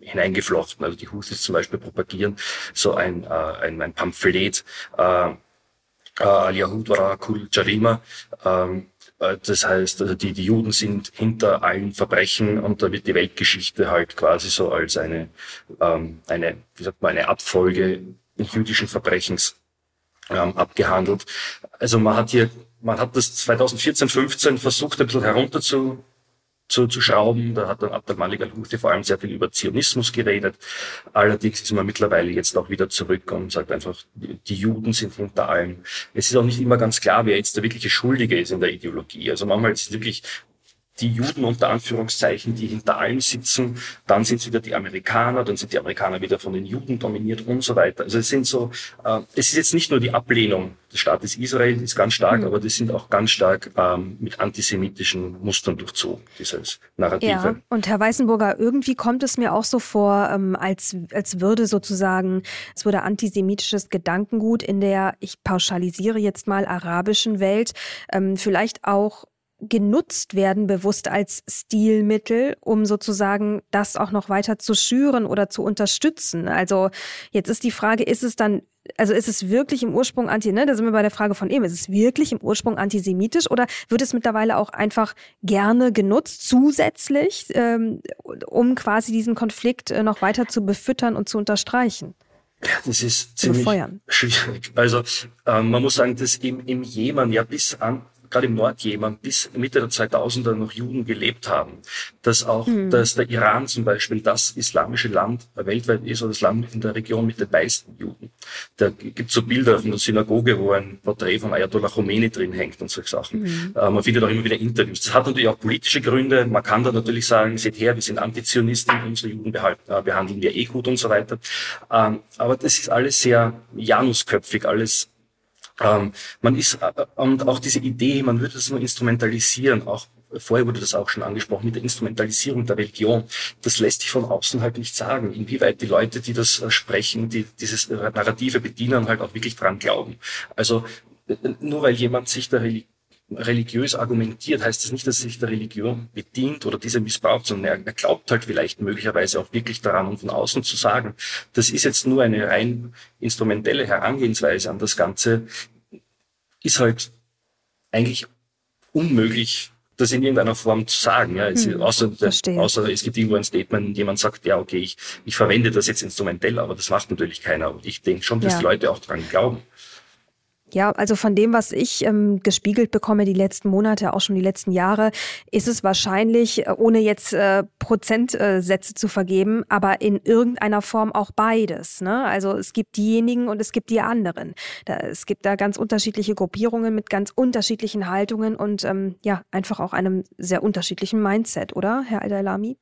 hineingeflochten. Also die Houthis zum Beispiel propagieren so ein, äh, ein, ein Pamphlet, äh, äh Al-Yahud wara kul Jarima, ähm, äh, das heißt, also die, die Juden sind hinter allen Verbrechen und da wird die Weltgeschichte halt quasi so als eine, ähm, eine, wie sagt man, eine Abfolge jüdischen Verbrechens ähm, abgehandelt. Also man hat hier, man hat das 2014, 15 versucht, ein bisschen herunter zu zu, zu schrauben. Da hat dann Abdel Malik al-Houthi vor allem sehr viel über Zionismus geredet. Allerdings ist man mittlerweile jetzt auch wieder zurück und sagt einfach, die Juden sind hinter allem. Es ist auch nicht immer ganz klar, wer jetzt der wirkliche Schuldige ist in der Ideologie. Also manchmal ist es wirklich die Juden unter Anführungszeichen, die hinter allem sitzen, dann sind es wieder die Amerikaner, dann sind die Amerikaner wieder von den Juden dominiert und so weiter. Also es sind so, äh, es ist jetzt nicht nur die Ablehnung des Staates Israel, die ist ganz stark, mhm. aber das sind auch ganz stark ähm, mit antisemitischen Mustern durchzogen, dieses Narrative. Ja, und Herr Weißenburger, irgendwie kommt es mir auch so vor, ähm, als, als würde sozusagen, es würde antisemitisches Gedankengut in der, ich pauschalisiere jetzt mal, arabischen Welt ähm, vielleicht auch genutzt werden, bewusst als Stilmittel, um sozusagen das auch noch weiter zu schüren oder zu unterstützen. Also jetzt ist die Frage, ist es dann, also ist es wirklich im Ursprung anti, ne, da sind wir bei der Frage von eben, ist es wirklich im Ursprung antisemitisch oder wird es mittlerweile auch einfach gerne genutzt, zusätzlich, ähm, um quasi diesen Konflikt äh, noch weiter zu befüttern und zu unterstreichen? Ja, das ist ziemlich schwierig. Also ähm, man muss sagen, dass im, im Jemen ja bis an gerade im Nordjemen bis Mitte der 2000er noch Juden gelebt haben. Dass auch, mhm. dass der Iran zum Beispiel das islamische Land weltweit ist oder das Land in der Region mit den meisten Juden. Da gibt so Bilder von der Synagoge, wo ein Porträt von Ayatollah Khomeini drin hängt und solche Sachen. Mhm. Äh, man findet auch immer wieder Interviews. Das hat natürlich auch politische Gründe. Man kann da natürlich sagen, seht her, wir sind Antizionisten, unsere Juden behalten, äh, behandeln wir eh gut und so weiter. Ähm, aber das ist alles sehr janusköpfig, alles ähm, man ist, äh, und auch diese Idee, man würde das nur instrumentalisieren, auch vorher wurde das auch schon angesprochen, mit der Instrumentalisierung der Religion. Das lässt sich von außen halt nicht sagen, inwieweit die Leute, die das äh, sprechen, die dieses Narrative bedienen, halt auch wirklich dran glauben. Also äh, nur weil jemand sich der Religion religiös argumentiert, heißt das nicht, dass er sich der Religion bedient oder diese missbraucht, sondern er, glaubt halt vielleicht möglicherweise auch wirklich daran und von außen zu sagen, das ist jetzt nur eine rein instrumentelle Herangehensweise an das Ganze, ist halt eigentlich unmöglich, das in irgendeiner Form zu sagen. Ja, es, hm, außer, der, außer es gibt irgendwo ein Statement, jemand sagt, ja, okay, ich, ich verwende das jetzt instrumentell, aber das macht natürlich keiner. Ich denke schon, dass ja. die Leute auch dran glauben. Ja, also von dem, was ich ähm, gespiegelt bekomme, die letzten Monate, auch schon die letzten Jahre, ist es wahrscheinlich, äh, ohne jetzt äh, Prozentsätze zu vergeben, aber in irgendeiner Form auch beides. Ne? Also es gibt diejenigen und es gibt die anderen. Da, es gibt da ganz unterschiedliche Gruppierungen mit ganz unterschiedlichen Haltungen und ähm, ja, einfach auch einem sehr unterschiedlichen Mindset, oder, Herr Al-Dalami?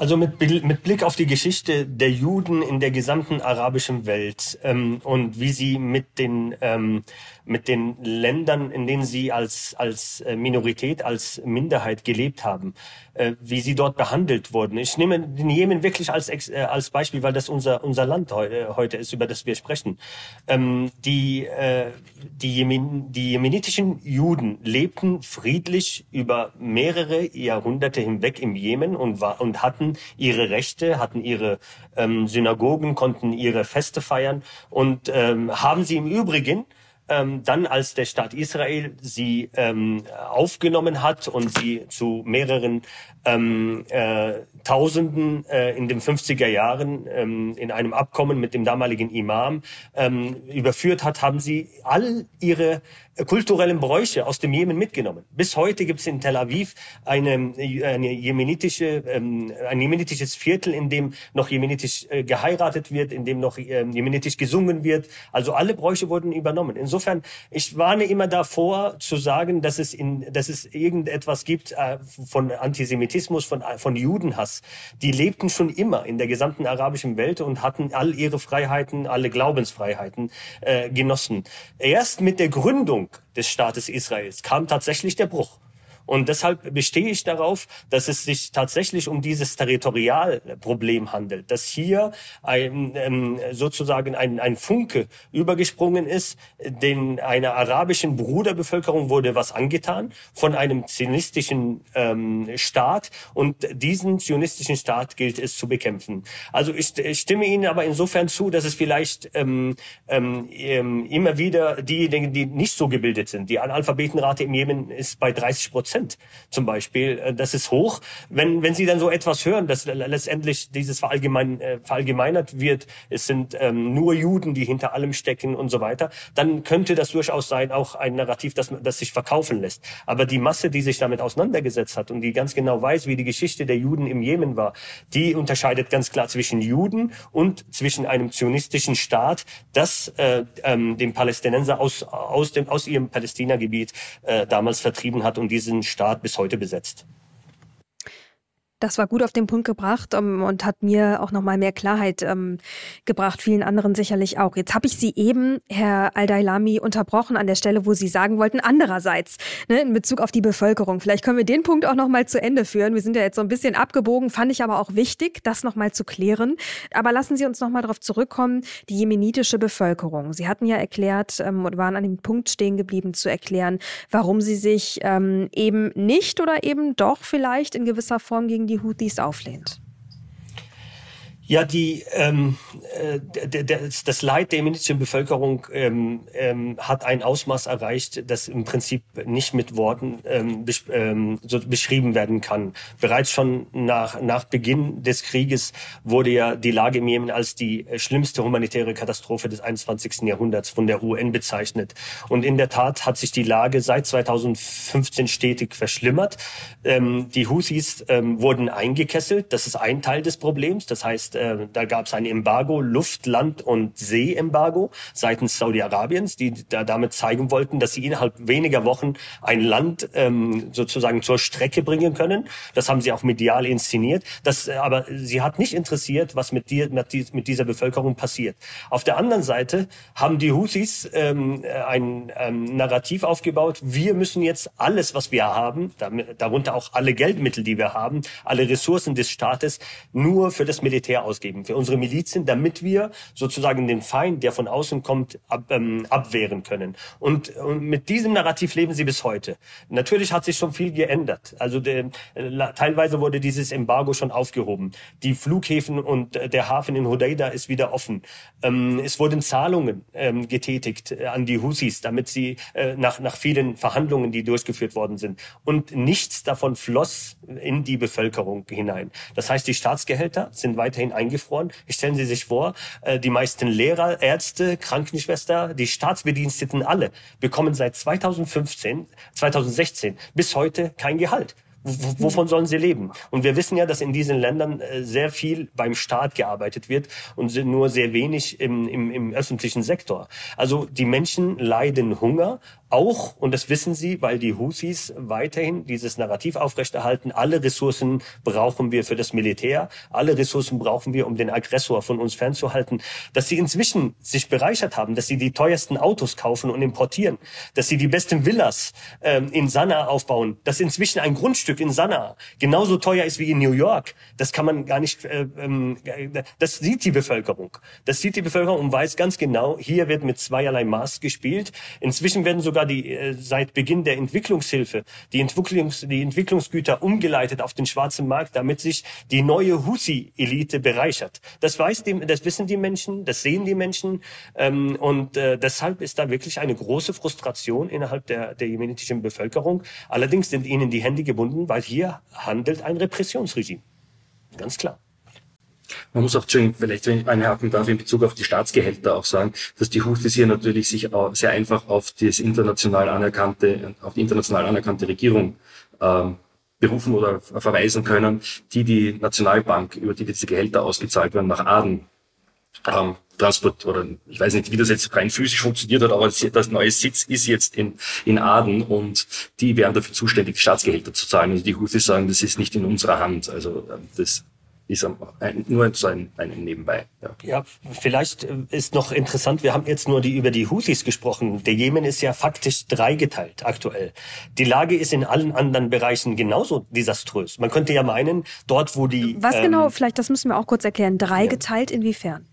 Also mit, mit Blick auf die Geschichte der Juden in der gesamten arabischen Welt ähm, und wie sie mit den, ähm, mit den Ländern, in denen sie als, als äh, Minorität, als Minderheit gelebt haben, äh, wie sie dort behandelt wurden. Ich nehme den Jemen wirklich als, äh, als Beispiel, weil das unser, unser Land heu, äh, heute ist, über das wir sprechen. Ähm, die, äh, die, Jemen, die jemenitischen Juden lebten friedlich über mehrere Jahrhunderte hinweg im Jemen und, war, und hatten ihre Rechte, hatten ihre ähm, Synagogen, konnten ihre Feste feiern und ähm, haben sie im Übrigen ähm, dann, als der Staat Israel sie ähm, aufgenommen hat und sie zu mehreren ähm, äh, Tausenden äh, in den 50er Jahren ähm, in einem Abkommen mit dem damaligen Imam ähm, überführt hat, haben sie all ihre kulturellen Bräuche aus dem Jemen mitgenommen. Bis heute gibt es in Tel Aviv eine, eine jemenitische, ähm, ein jemenitisches Viertel, in dem noch jemenitisch äh, geheiratet wird, in dem noch äh, jemenitisch gesungen wird. Also alle Bräuche wurden übernommen. Insofern, ich warne immer davor zu sagen, dass es, in, dass es irgendetwas gibt äh, von Antisemitismus, von, von Judenhass. Die lebten schon immer in der gesamten arabischen Welt und hatten all ihre Freiheiten, alle Glaubensfreiheiten äh, genossen. Erst mit der Gründung des Staates Israels kam tatsächlich der Bruch. Und deshalb bestehe ich darauf, dass es sich tatsächlich um dieses Territorialproblem handelt, dass hier ein, ähm, sozusagen ein, ein Funke übergesprungen ist, den einer arabischen Bruderbevölkerung wurde was angetan von einem zionistischen ähm, Staat. Und diesen zionistischen Staat gilt es zu bekämpfen. Also ich, ich stimme Ihnen aber insofern zu, dass es vielleicht ähm, ähm, ähm immer wieder diejenigen, die nicht so gebildet sind, die Analphabetenrate im Jemen ist bei 30 Prozent, Prozent zum Beispiel. Äh, das ist hoch. Wenn, wenn Sie dann so etwas hören, dass letztendlich dieses verallgemein, äh, verallgemeinert wird, es sind ähm, nur Juden, die hinter allem stecken und so weiter, dann könnte das durchaus sein, auch ein Narrativ, das, das sich verkaufen lässt. Aber die Masse, die sich damit auseinandergesetzt hat und die ganz genau weiß, wie die Geschichte der Juden im Jemen war, die unterscheidet ganz klar zwischen Juden und zwischen einem zionistischen Staat, das äh, ähm, den Palästinenser aus, aus, dem, aus ihrem Palästinagebiet äh, damals vertrieben hat und diesen Staat bis heute besetzt. Das war gut auf den Punkt gebracht um, ähm, und hat mir auch nochmal mehr Klarheit ähm, gebracht, vielen anderen sicherlich auch. Jetzt habe ich Sie eben, Herr Al-Dailami, unterbrochen an der Stelle, wo Sie sagen wollten, andererseits, ne, in Bezug auf die Bevölkerung. Vielleicht können wir den Punkt auch nochmal zu Ende führen. Wir sind ja jetzt so ein bisschen abgebogen, fand ich aber auch wichtig, das nochmal zu klären. Aber lassen Sie uns nochmal darauf zurückkommen, die jemenitische Bevölkerung. Sie hatten ja erklärt ähm, und waren an dem Punkt stehen geblieben, zu erklären, warum Sie sich ähm, eben nicht oder eben doch vielleicht in gewisser Form gegen die Houthis auflehnt. Ja, die, ähm, äh, das Leid der jemenitischen Bevölkerung ähm, ähm, hat ein Ausmaß erreicht, das im Prinzip nicht mit Worten ähm, besch ähm, so beschrieben werden kann. Bereits schon nach, nach Beginn des Krieges wurde ja die Lage im Jemen als die schlimmste humanitäre Katastrophe des 21. Jahrhunderts von der UN bezeichnet. Und in der Tat hat sich die Lage seit 2015 stetig verschlimmert. Ähm, die Houthis ähm, wurden eingekesselt. Das ist ein Teil des Problems. Das heißt, äh, da gab es ein Embargo, Luft, Land und Seeembargo seitens Saudi-Arabiens, die da damit zeigen wollten, dass sie innerhalb weniger Wochen ein Land ähm, sozusagen zur Strecke bringen können. Das haben sie auch medial inszeniert. Das, äh, aber sie hat nicht interessiert, was mit, dir, mit, dieser Bevölkerung passiert. Auf der anderen Seite haben die Houthis ähm, ein ähm, Narrativ aufgebaut. Wir müssen jetzt alles, was wir haben, darunter auch alle Geldmittel, die wir haben, alle Ressourcen des Staates, nur für das Militär ausgeben, für unsere Milizen, damit wir sozusagen den Feind, der von außen kommt, ab, ähm, abwehren können. Und, und mit diesem Narrativ leben sie bis heute. Natürlich hat sich schon viel geändert. Also der, äh, teilweise wurde dieses Embargo schon aufgehoben. Die Flughäfen und äh, der Hafen in Hodeida ist wieder offen. Ähm, es wurden Zahlungen ähm, getätigt äh, an die Husis, damit sie äh, nach, nach vielen Verhandlungen, die durchgeführt worden sind. Und nichts davon floss in die Bevölkerung hinein. Das heißt, die Staatsgehälter sind weiterhin eingefroren. Stellen Sie sich vor, äh, die meisten Lehrer, Ärzte, Krankenschwester, die Staatsbediensteten alle bekommen seit 2015, 2016 bis heute kein Gehalt wovon sollen sie leben? Und wir wissen ja, dass in diesen Ländern äh, sehr viel beim Staat gearbeitet wird und nur sehr wenig im, im, im öffentlichen Sektor. Also die Menschen leiden Hunger auch, und das wissen Sie, weil die Houthis weiterhin dieses Narrativ aufrechterhalten, alle Ressourcen brauchen wir für das Militär, alle Ressourcen brauchen wir, um den Aggressor von uns fernzuhalten, dass sie inzwischen sich bereichert haben, dass sie die teuersten Autos kaufen und importieren, dass sie die besten Villas ähm, in Sanaa aufbauen, dass inzwischen ein Grundstück in Sanaa genauso teuer ist wie in New York. Das kann man gar nicht, äh, ähm, das sieht die Bevölkerung. Das sieht die Bevölkerung und weiß ganz genau, hier wird mit zweierlei Maß gespielt. Inzwischen werden sogar die, äh, seit Beginn der Entwicklungshilfe, die, Entwicklungs, die Entwicklungsgüter umgeleitet auf den schwarzen Markt, damit sich die neue Husi-Elite bereichert. Das weiß die, das wissen die Menschen, das sehen die Menschen ähm, und äh, deshalb ist da wirklich eine große Frustration innerhalb der, der jemenitischen Bevölkerung. Allerdings sind ihnen die Hände gebunden, weil hier handelt ein Repressionsregime. Ganz klar. Man muss auch, vielleicht wenn ich einhaken darf, in Bezug auf die Staatsgehälter auch sagen, dass die Houthis hier natürlich sich sehr einfach auf das international anerkannte, auf die international anerkannte Regierung ähm, berufen oder verweisen können, die die Nationalbank, über die diese Gehälter ausgezahlt werden, nach Aden ähm, Transport oder ich weiß nicht, wie das jetzt rein physisch funktioniert hat, aber das neue Sitz ist jetzt in, in Aden und die wären dafür zuständig, Staatsgehälter zu zahlen. Also die Houthis sagen, das ist nicht in unserer Hand. Also ähm, das ist nur so ein, ein Nebenbei. Ja. ja, vielleicht äh, ist noch interessant, wir haben jetzt nur die, über die Houthis gesprochen. Der Jemen ist ja faktisch dreigeteilt aktuell. Die Lage ist in allen anderen Bereichen genauso desaströs. Man könnte ja meinen, dort wo die... Was ähm, genau, vielleicht das müssen wir auch kurz erklären, dreigeteilt ja. inwiefern?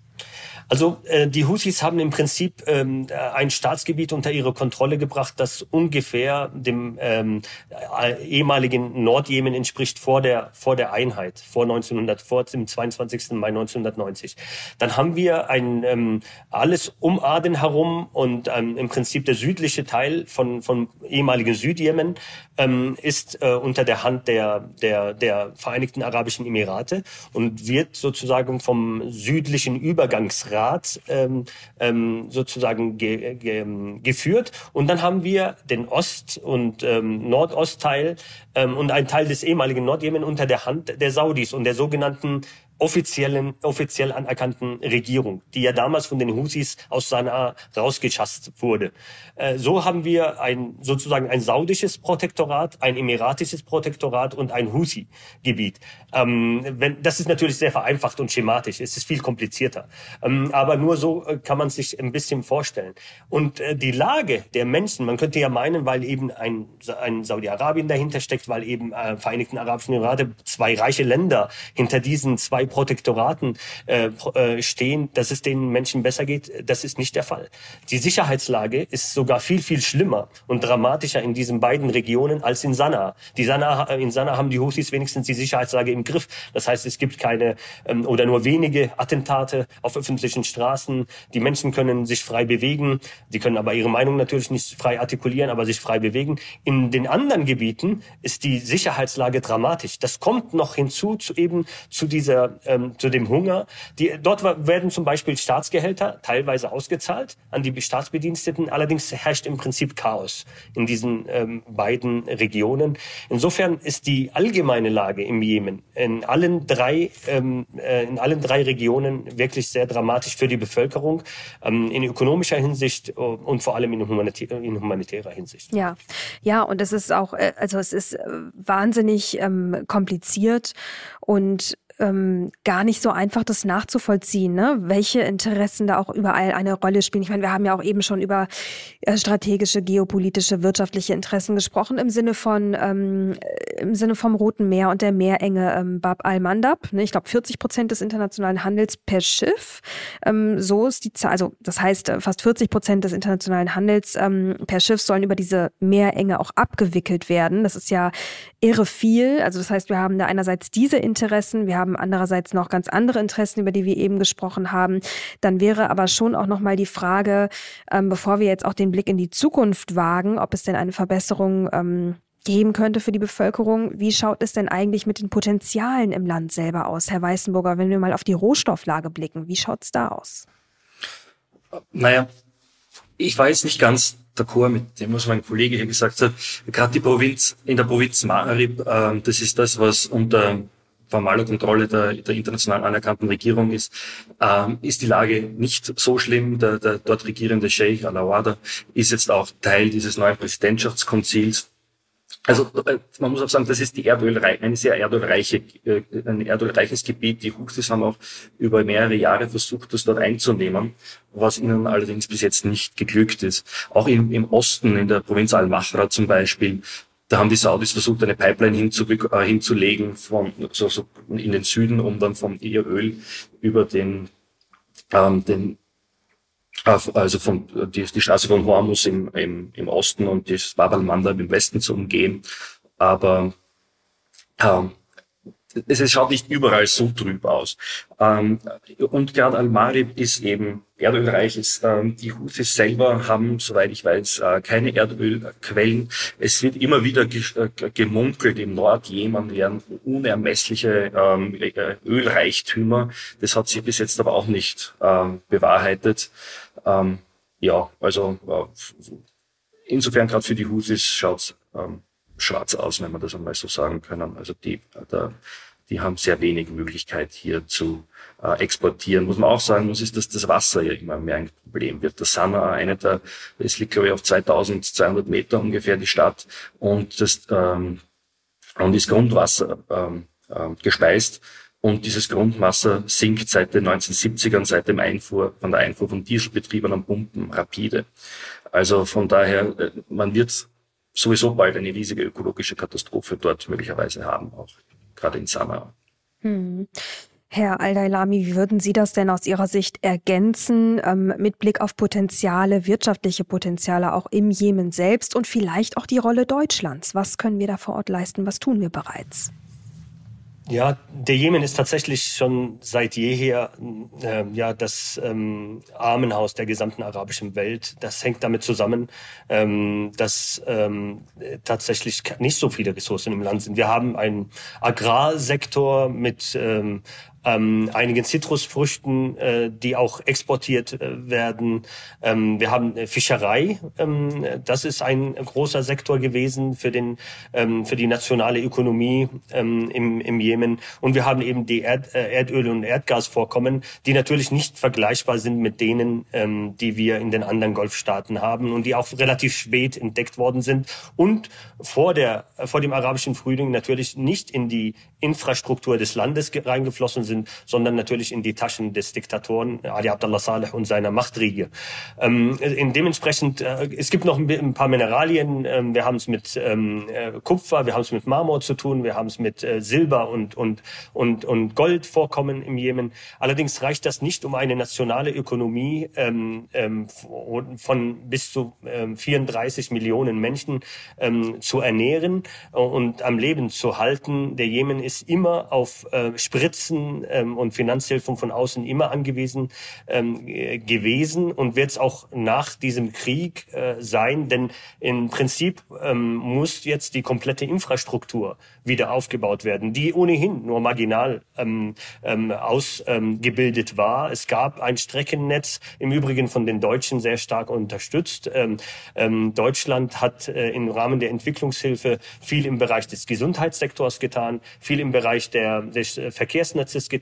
Also äh, die Houthis haben im Prinzip ähm, ein Staatsgebiet unter ihre Kontrolle gebracht, das ungefähr dem ähm, äh, ehemaligen Nordjemen entspricht vor der vor der Einheit vor 1900 vor dem 22. Mai 1990. Dann haben wir ein ähm, alles um Aden herum und ähm, im Prinzip der südliche Teil von von ehemaligen Südjemen ähm, ist äh, unter der Hand der der der Vereinigten Arabischen Emirate und wird sozusagen vom südlichen Übergangsrat Rat ähm, ähm, sozusagen ge, ge, geführt. Und dann haben wir den Ost- und ähm, Nordostteil ähm, und einen Teil des ehemaligen Nordjemen unter der Hand der Saudis und der sogenannten offiziellen, offiziell anerkannten Regierung, die ja damals von den Husis aus Sanaa rausgeschasst wurde. Äh, so haben wir ein, sozusagen ein saudisches Protektorat, ein emiratisches Protektorat und ein Husi-Gebiet. Ähm, das ist natürlich sehr vereinfacht und schematisch. Es ist viel komplizierter. Ähm, aber nur so äh, kann man sich ein bisschen vorstellen. Und äh, die Lage der Menschen, man könnte ja meinen, weil eben ein, ein Saudi-Arabien dahinter steckt, weil eben Vereinigten Arabischen Emirate, zwei reiche Länder hinter diesen zwei Protektoraten äh, äh, stehen, dass es den Menschen besser geht. Das ist nicht der Fall. Die Sicherheitslage ist sogar viel, viel schlimmer und dramatischer in diesen beiden Regionen als in Sanaa. Die Sanaa äh, in Sanaa haben die Houthis wenigstens die Sicherheitslage im Griff. Das heißt, es gibt keine ähm, oder nur wenige Attentate auf öffentlichen Straßen. Die Menschen können sich frei bewegen. Die können aber ihre Meinung natürlich nicht frei artikulieren, aber sich frei bewegen. In den anderen Gebieten ist die Sicherheitslage dramatisch. Das kommt noch hinzu zu eben zu dieser ähm, zu dem Hunger. Die, dort werden zum Beispiel Staatsgehälter teilweise ausgezahlt an die Staatsbediensteten. Allerdings herrscht im Prinzip Chaos in diesen ähm, beiden Regionen. Insofern ist die allgemeine Lage im Jemen in allen drei ähm, äh, in allen drei Regionen wirklich sehr dramatisch für die Bevölkerung ähm, in ökonomischer Hinsicht äh, und vor allem in, humanitä in humanitärer Hinsicht. Ja, ja, und es ist auch, äh, also es ist äh, wahnsinnig ähm, kompliziert und ähm, gar nicht so einfach, das nachzuvollziehen, ne? welche Interessen da auch überall eine Rolle spielen. Ich meine, wir haben ja auch eben schon über äh, strategische, geopolitische, wirtschaftliche Interessen gesprochen im Sinne von ähm, im Sinne vom Roten Meer und der Meerenge ähm, Bab al-Mandab. Ne? Ich glaube, 40 Prozent des internationalen Handels per Schiff. Ähm, so ist die Zahl. Also das heißt, äh, fast 40 Prozent des internationalen Handels ähm, per Schiff sollen über diese Meerenge auch abgewickelt werden. Das ist ja irre viel. Also das heißt, wir haben da einerseits diese Interessen, wir haben andererseits noch ganz andere Interessen, über die wir eben gesprochen haben. Dann wäre aber schon auch noch mal die Frage, ähm, bevor wir jetzt auch den Blick in die Zukunft wagen, ob es denn eine Verbesserung ähm, geben könnte für die Bevölkerung. Wie schaut es denn eigentlich mit den Potenzialen im Land selber aus, Herr Weißenburger, wenn wir mal auf die Rohstofflage blicken? Wie schaut es da aus? Naja, ich weiß nicht ganz d'accord mit dem, was mein Kollege hier gesagt hat. Gerade die Provinz, in der Provinz Marib, äh, das ist das, was unter formaler Kontrolle der, der international anerkannten Regierung ist, ähm, ist die Lage nicht so schlimm. Der, der dort regierende Sheikh Al-Awada ist jetzt auch Teil dieses neuen Präsidentschaftskonzils also äh, man muss auch sagen, das ist die Erdölreiche, eine sehr erdölreiche, äh, ein erdölreiches Gebiet. Die Houthis haben auch über mehrere Jahre versucht, das dort einzunehmen, was ihnen allerdings bis jetzt nicht geglückt ist. Auch im, im Osten, in der Provinz Al-Mahra zum Beispiel, da haben die Saudis versucht, eine Pipeline äh, hinzulegen von, so, so in den Süden, um dann vom ihr Öl über den, ähm, den also von, die, die Straße von Hormus im, im, im Osten und das Bab al-Mandab im Westen zu umgehen. Aber ähm, es schaut nicht überall so trüb aus. Ähm, und gerade Al-Marib ist eben erdölreich. Ist, ähm, die Houthis selber haben, soweit ich weiß, äh, keine Erdölquellen. Es wird immer wieder äh, gemunkelt, im Nordjemen wären unermessliche ähm, äh, Ölreichtümer. Das hat sich bis jetzt aber auch nicht ähm, bewahrheitet. Ähm, ja, also äh, insofern gerade für die Houthis schaut's ähm, schwarz aus, wenn man das einmal so sagen können. Also die, da, die haben sehr wenig Möglichkeit hier zu äh, exportieren. Muss man auch sagen muss, ist, dass das Wasser ja immer mehr ein Problem wird. Das Sanaa, eine der, es liegt glaube ich auf 2200 Meter ungefähr die Stadt und das ähm, und ist Grundwasser ähm, äh, gespeist. Und dieses Grundwasser sinkt seit den 1970ern, seit dem Einfuhr, von der Einfuhr von dieselbetriebenen Pumpen rapide. Also von daher, äh, man wird sowieso bald eine riesige ökologische Katastrophe dort möglicherweise haben, auch gerade in Sanaa. Hm. Herr Al-Dailami, wie würden Sie das denn aus Ihrer Sicht ergänzen ähm, mit Blick auf Potenziale, wirtschaftliche Potenziale auch im Jemen selbst und vielleicht auch die Rolle Deutschlands? Was können wir da vor Ort leisten? Was tun wir bereits? Ja, der Jemen ist tatsächlich schon seit jeher äh, ja das ähm, Armenhaus der gesamten arabischen Welt. Das hängt damit zusammen, ähm, dass ähm, tatsächlich nicht so viele Ressourcen im Land sind. Wir haben einen Agrarsektor mit ähm, ähm, einigen Zitrusfrüchten, äh, die auch exportiert äh, werden. Ähm, wir haben äh, Fischerei, ähm, das ist ein großer Sektor gewesen für den ähm, für die nationale Ökonomie ähm, im, im Jemen. Und wir haben eben die Erd, äh, Erdöl- und Erdgasvorkommen, die natürlich nicht vergleichbar sind mit denen, ähm, die wir in den anderen Golfstaaten haben und die auch relativ spät entdeckt worden sind und vor der vor dem arabischen Frühling natürlich nicht in die Infrastruktur des Landes reingeflossen sind, sondern natürlich in die Taschen des Diktatoren Ali Abdullah Saleh und seiner Machtriege. Ähm, in dementsprechend, äh, es gibt noch ein, paar Mineralien. Ähm, wir haben es mit ähm, äh, Kupfer, wir haben es mit Marmor zu tun, wir haben es mit äh, Silber und, und, und, und Goldvorkommen im Jemen. Allerdings reicht das nicht, um eine nationale Ökonomie ähm, ähm, von bis zu ähm, 34 Millionen Menschen ähm, zu ernähren und am Leben zu halten. Der Jemen ist immer auf äh, Spritzen ähm, und Finanzhilfen von außen immer angewiesen ähm, gewesen und wird es auch nach diesem Krieg äh, sein, denn im Prinzip ähm, muss jetzt die komplette Infrastruktur wieder aufgebaut werden, die ohnehin nur marginal ähm, ähm, ausgebildet ähm, war. Es gab ein Streckennetz, im Übrigen von den Deutschen sehr stark unterstützt. Ähm, ähm, Deutschland hat äh, im Rahmen der Entwicklungshilfe viel im Bereich des Gesundheitssektors getan, viel im Bereich der, des Verkehrsnetzes getan,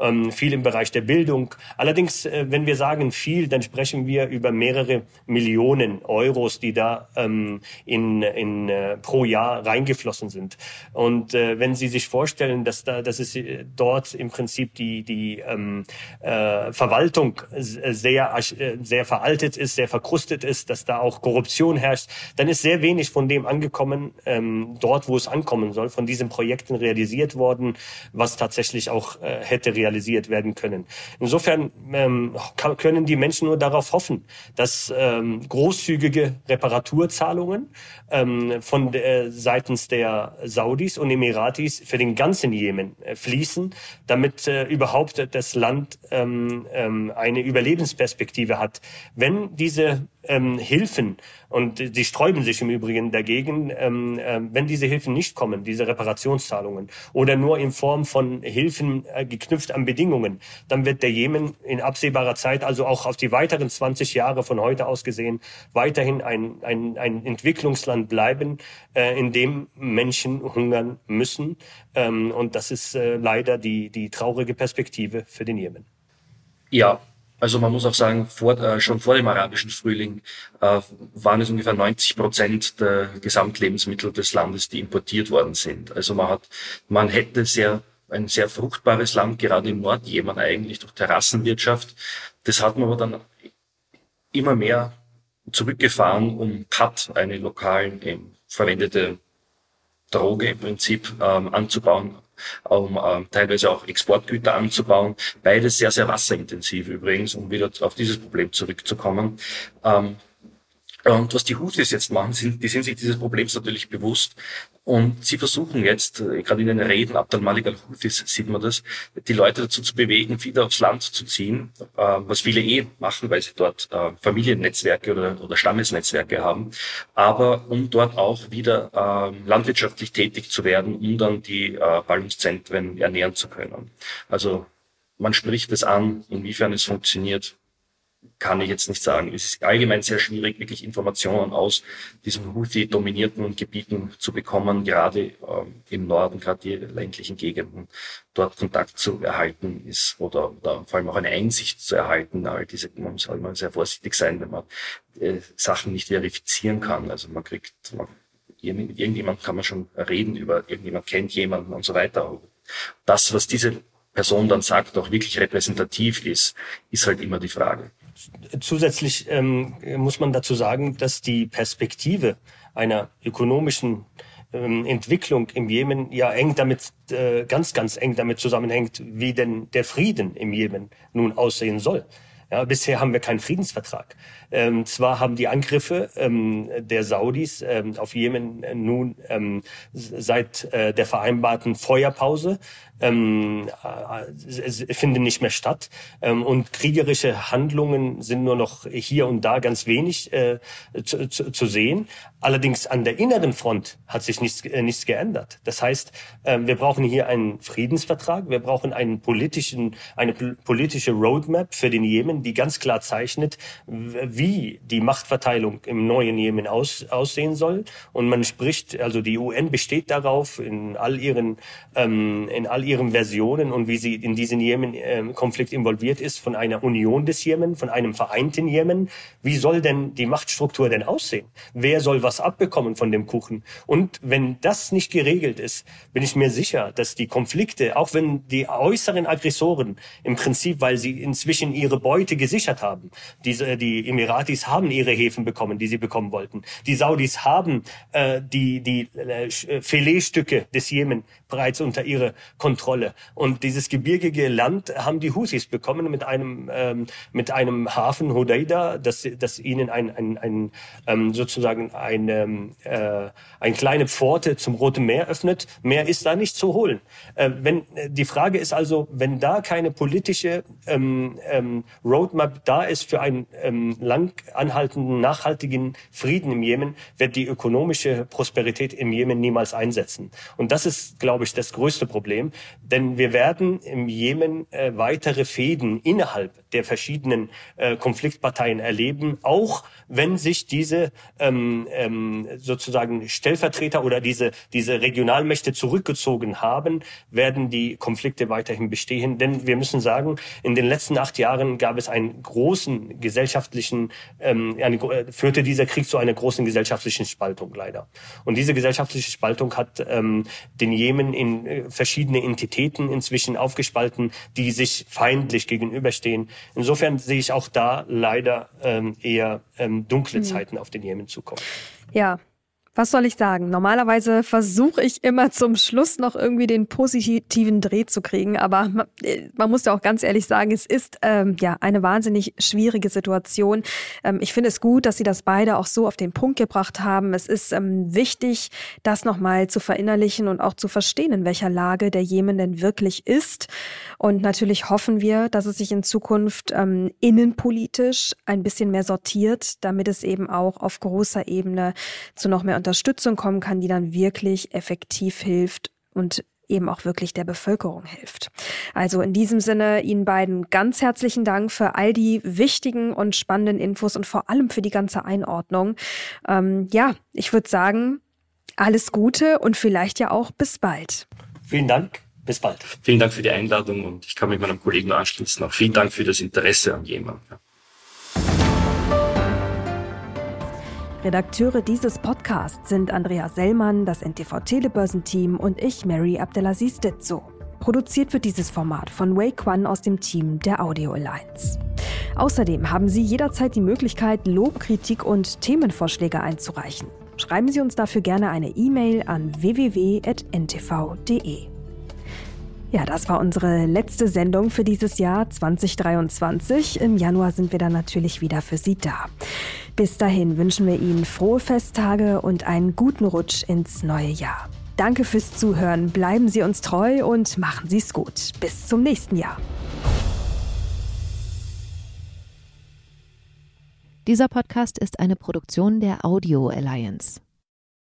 ähm, viel im Bereich der Bildung. Allerdings, äh, wenn wir sagen viel, dann sprechen wir über mehrere Millionen Euros, die da ähm, in, in, äh, pro Jahr reingeflossen sind. Und äh, wenn Sie sich vorstellen, dass da, dass es äh, dort im Prinzip die die ähm, äh, Verwaltung sehr äh, sehr veraltet ist, sehr verkrustet ist, dass da auch Korruption herrscht, dann ist sehr wenig von dem angekommen ähm, dort, wo es ankommen soll, von diesen Projekten realisiert worden, was tatsächlich auch äh, hätte realisiert werden können. Insofern ähm, können die Menschen nur darauf hoffen, dass ähm, großzügige Reparaturzahlungen ähm, von äh, seitens der Saudi Saudis und Emiratis für den ganzen Jemen äh, fließen, damit äh, überhaupt das Land ähm, ähm, eine Überlebensperspektive hat. Wenn diese ähm, Hilfen und die sträuben sich im Übrigen dagegen, ähm, äh, wenn diese Hilfen nicht kommen, diese Reparationszahlungen oder nur in Form von Hilfen äh, geknüpft an Bedingungen, dann wird der Jemen in absehbarer Zeit, also auch auf die weiteren 20 Jahre von heute aus gesehen, weiterhin ein, ein, ein Entwicklungsland bleiben, äh, in dem Menschen hungern müssen. Ähm, und das ist äh, leider die, die traurige Perspektive für den Jemen. Ja, also man muss auch sagen, vor, äh, schon vor dem arabischen Frühling äh, waren es ungefähr 90 Prozent der Gesamtlebensmittel des Landes, die importiert worden sind. Also man hat, man hätte sehr ein sehr fruchtbares Land, gerade im Nordjemen eigentlich durch Terrassenwirtschaft. Das hat man aber dann immer mehr zurückgefahren, um Kat, eine lokal ähm, verwendete Droge im Prinzip, ähm, anzubauen, um ähm, teilweise auch Exportgüter anzubauen. Beides sehr, sehr wasserintensiv übrigens, um wieder auf dieses Problem zurückzukommen. Ähm, und was die Houthis jetzt machen, sind, die sind sich dieses Problems natürlich bewusst. Und sie versuchen jetzt, äh, gerade in den Reden Abdel Malik al-Houthis sieht man das, die Leute dazu zu bewegen, wieder aufs Land zu ziehen, äh, was viele eh machen, weil sie dort äh, Familiennetzwerke oder, oder Stammesnetzwerke haben, aber um dort auch wieder äh, landwirtschaftlich tätig zu werden, um dann die äh, Ballungszentren ernähren zu können. Also man spricht es an, inwiefern es funktioniert, kann ich jetzt nicht sagen. Es ist allgemein sehr schwierig, wirklich Informationen aus diesen Houthi-dominierten Gebieten zu bekommen, gerade ähm, im Norden, gerade die ländlichen Gegenden, dort Kontakt zu erhalten ist oder, oder vor allem auch eine Einsicht zu erhalten. All diese, man halt immer sehr vorsichtig sein, wenn man äh, Sachen nicht verifizieren kann. Also man kriegt, man, mit irgendjemand kann man schon reden über, irgendjemand kennt jemanden und so weiter. Das, was diese Person dann sagt, auch wirklich repräsentativ ist, ist halt immer die Frage. Zusätzlich ähm, muss man dazu sagen, dass die Perspektive einer ökonomischen ähm, Entwicklung im Jemen ja eng damit, äh, ganz, ganz eng damit zusammenhängt, wie denn der Frieden im Jemen nun aussehen soll. Ja, bisher haben wir keinen Friedensvertrag. Ähm, zwar haben die Angriffe ähm, der Saudis ähm, auf Jemen nun ähm, seit äh, der vereinbarten Feuerpause ähm, äh, finden nicht mehr statt ähm, und kriegerische Handlungen sind nur noch hier und da ganz wenig äh, zu, zu, zu sehen. Allerdings an der inneren Front hat sich nichts, äh, nichts geändert. Das heißt, äh, wir brauchen hier einen Friedensvertrag, wir brauchen einen politischen, eine politische Roadmap für den Jemen, die ganz klar zeichnet, wie die Machtverteilung im neuen Jemen aus, aussehen soll. Und man spricht, also die UN besteht darauf in all ihren, ähm, in all ihren Versionen und wie sie in diesen Jemen-Konflikt ähm, involviert ist, von einer Union des Jemen, von einem vereinten Jemen. Wie soll denn die Machtstruktur denn aussehen? Wer soll was abbekommen von dem Kuchen? Und wenn das nicht geregelt ist, bin ich mir sicher, dass die Konflikte, auch wenn die äußeren Aggressoren im Prinzip, weil sie inzwischen ihre Beute gesichert haben, diese, die Emiratis haben ihre Häfen bekommen, die sie bekommen wollten. Die Saudis haben äh, die, die äh, Filetstücke des Jemen bereits unter ihre Kontrolle. Und dieses gebirgige Land haben die Houthis bekommen mit einem ähm, mit einem Hafen Hodeida, das, das ihnen ein, ein, ein ähm, sozusagen eine äh, ein kleine Pforte zum Roten Meer öffnet. Mehr ist da nicht zu holen. Äh, wenn die Frage ist also, wenn da keine politische ähm, ähm, Roadmap da ist für einen ähm, lang anhaltenden nachhaltigen Frieden im Jemen, wird die ökonomische Prosperität im Jemen niemals einsetzen. Und das ist, glaube ich, das größte Problem. Denn wir werden im Jemen äh, weitere Fäden innerhalb der verschiedenen äh, Konfliktparteien erleben, auch wenn sich diese ähm, ähm, sozusagen Stellvertreter oder diese, diese Regionalmächte zurückgezogen haben, werden die Konflikte weiterhin bestehen. Denn wir müssen sagen, in den letzten acht Jahren gab es einen großen gesellschaftlichen, ähm, eine, äh, führte dieser Krieg zu einer großen gesellschaftlichen Spaltung leider. Und diese gesellschaftliche Spaltung hat ähm, den Jemen in äh, verschiedene Entitäten inzwischen aufgespalten, die sich feindlich gegenüberstehen. Insofern sehe ich auch da leider ähm, eher ähm, dunkle mhm. Zeiten auf den Jemen zukommen. Ja, Was soll ich sagen? Normalerweise versuche ich immer zum Schluss noch irgendwie den positiven Dreh zu kriegen, aber man, äh, man muss ja auch ganz ehrlich sagen, es ist ähm, ja eine wahnsinnig schwierige Situation. Ähm, ich finde es gut, dass Sie das beide auch so auf den Punkt gebracht haben. Es ist ähm, wichtig, das nochmal zu verinnerlichen und auch zu verstehen, in welcher Lage der Jemen denn wirklich ist. Und natürlich hoffen wir, dass es sich in Zukunft ähm, innenpolitisch ein bisschen mehr sortiert, damit es eben auch auf großer Ebene zu noch mehr Unterstützung kommen kann, die dann wirklich effektiv hilft und eben auch wirklich der Bevölkerung hilft. Also in diesem Sinne Ihnen beiden ganz herzlichen Dank für all die wichtigen und spannenden Infos und vor allem für die ganze Einordnung. Ähm, ja, ich würde sagen, alles Gute und vielleicht ja auch bis bald. Vielen Dank. Bis bald. Vielen Dank für die Einladung und ich kann mich meinem Kollegen nur anschließen. Auch vielen Dank für das Interesse an jemandem. Redakteure dieses Podcasts sind Andrea Sellmann, das NTV Telebörsenteam und ich, Mary Abdelaziz Ditzo. Produziert wird dieses Format von Wei Quan aus dem Team der Audio Alliance. Außerdem haben Sie jederzeit die Möglichkeit, Lob, Kritik und Themenvorschläge einzureichen. Schreiben Sie uns dafür gerne eine E-Mail an www.ntv.de. Ja, das war unsere letzte Sendung für dieses Jahr 2023. Im Januar sind wir dann natürlich wieder für Sie da. Bis dahin wünschen wir Ihnen frohe Festtage und einen guten Rutsch ins neue Jahr. Danke fürs Zuhören, bleiben Sie uns treu und machen Sie es gut. Bis zum nächsten Jahr. Dieser Podcast ist eine Produktion der Audio Alliance.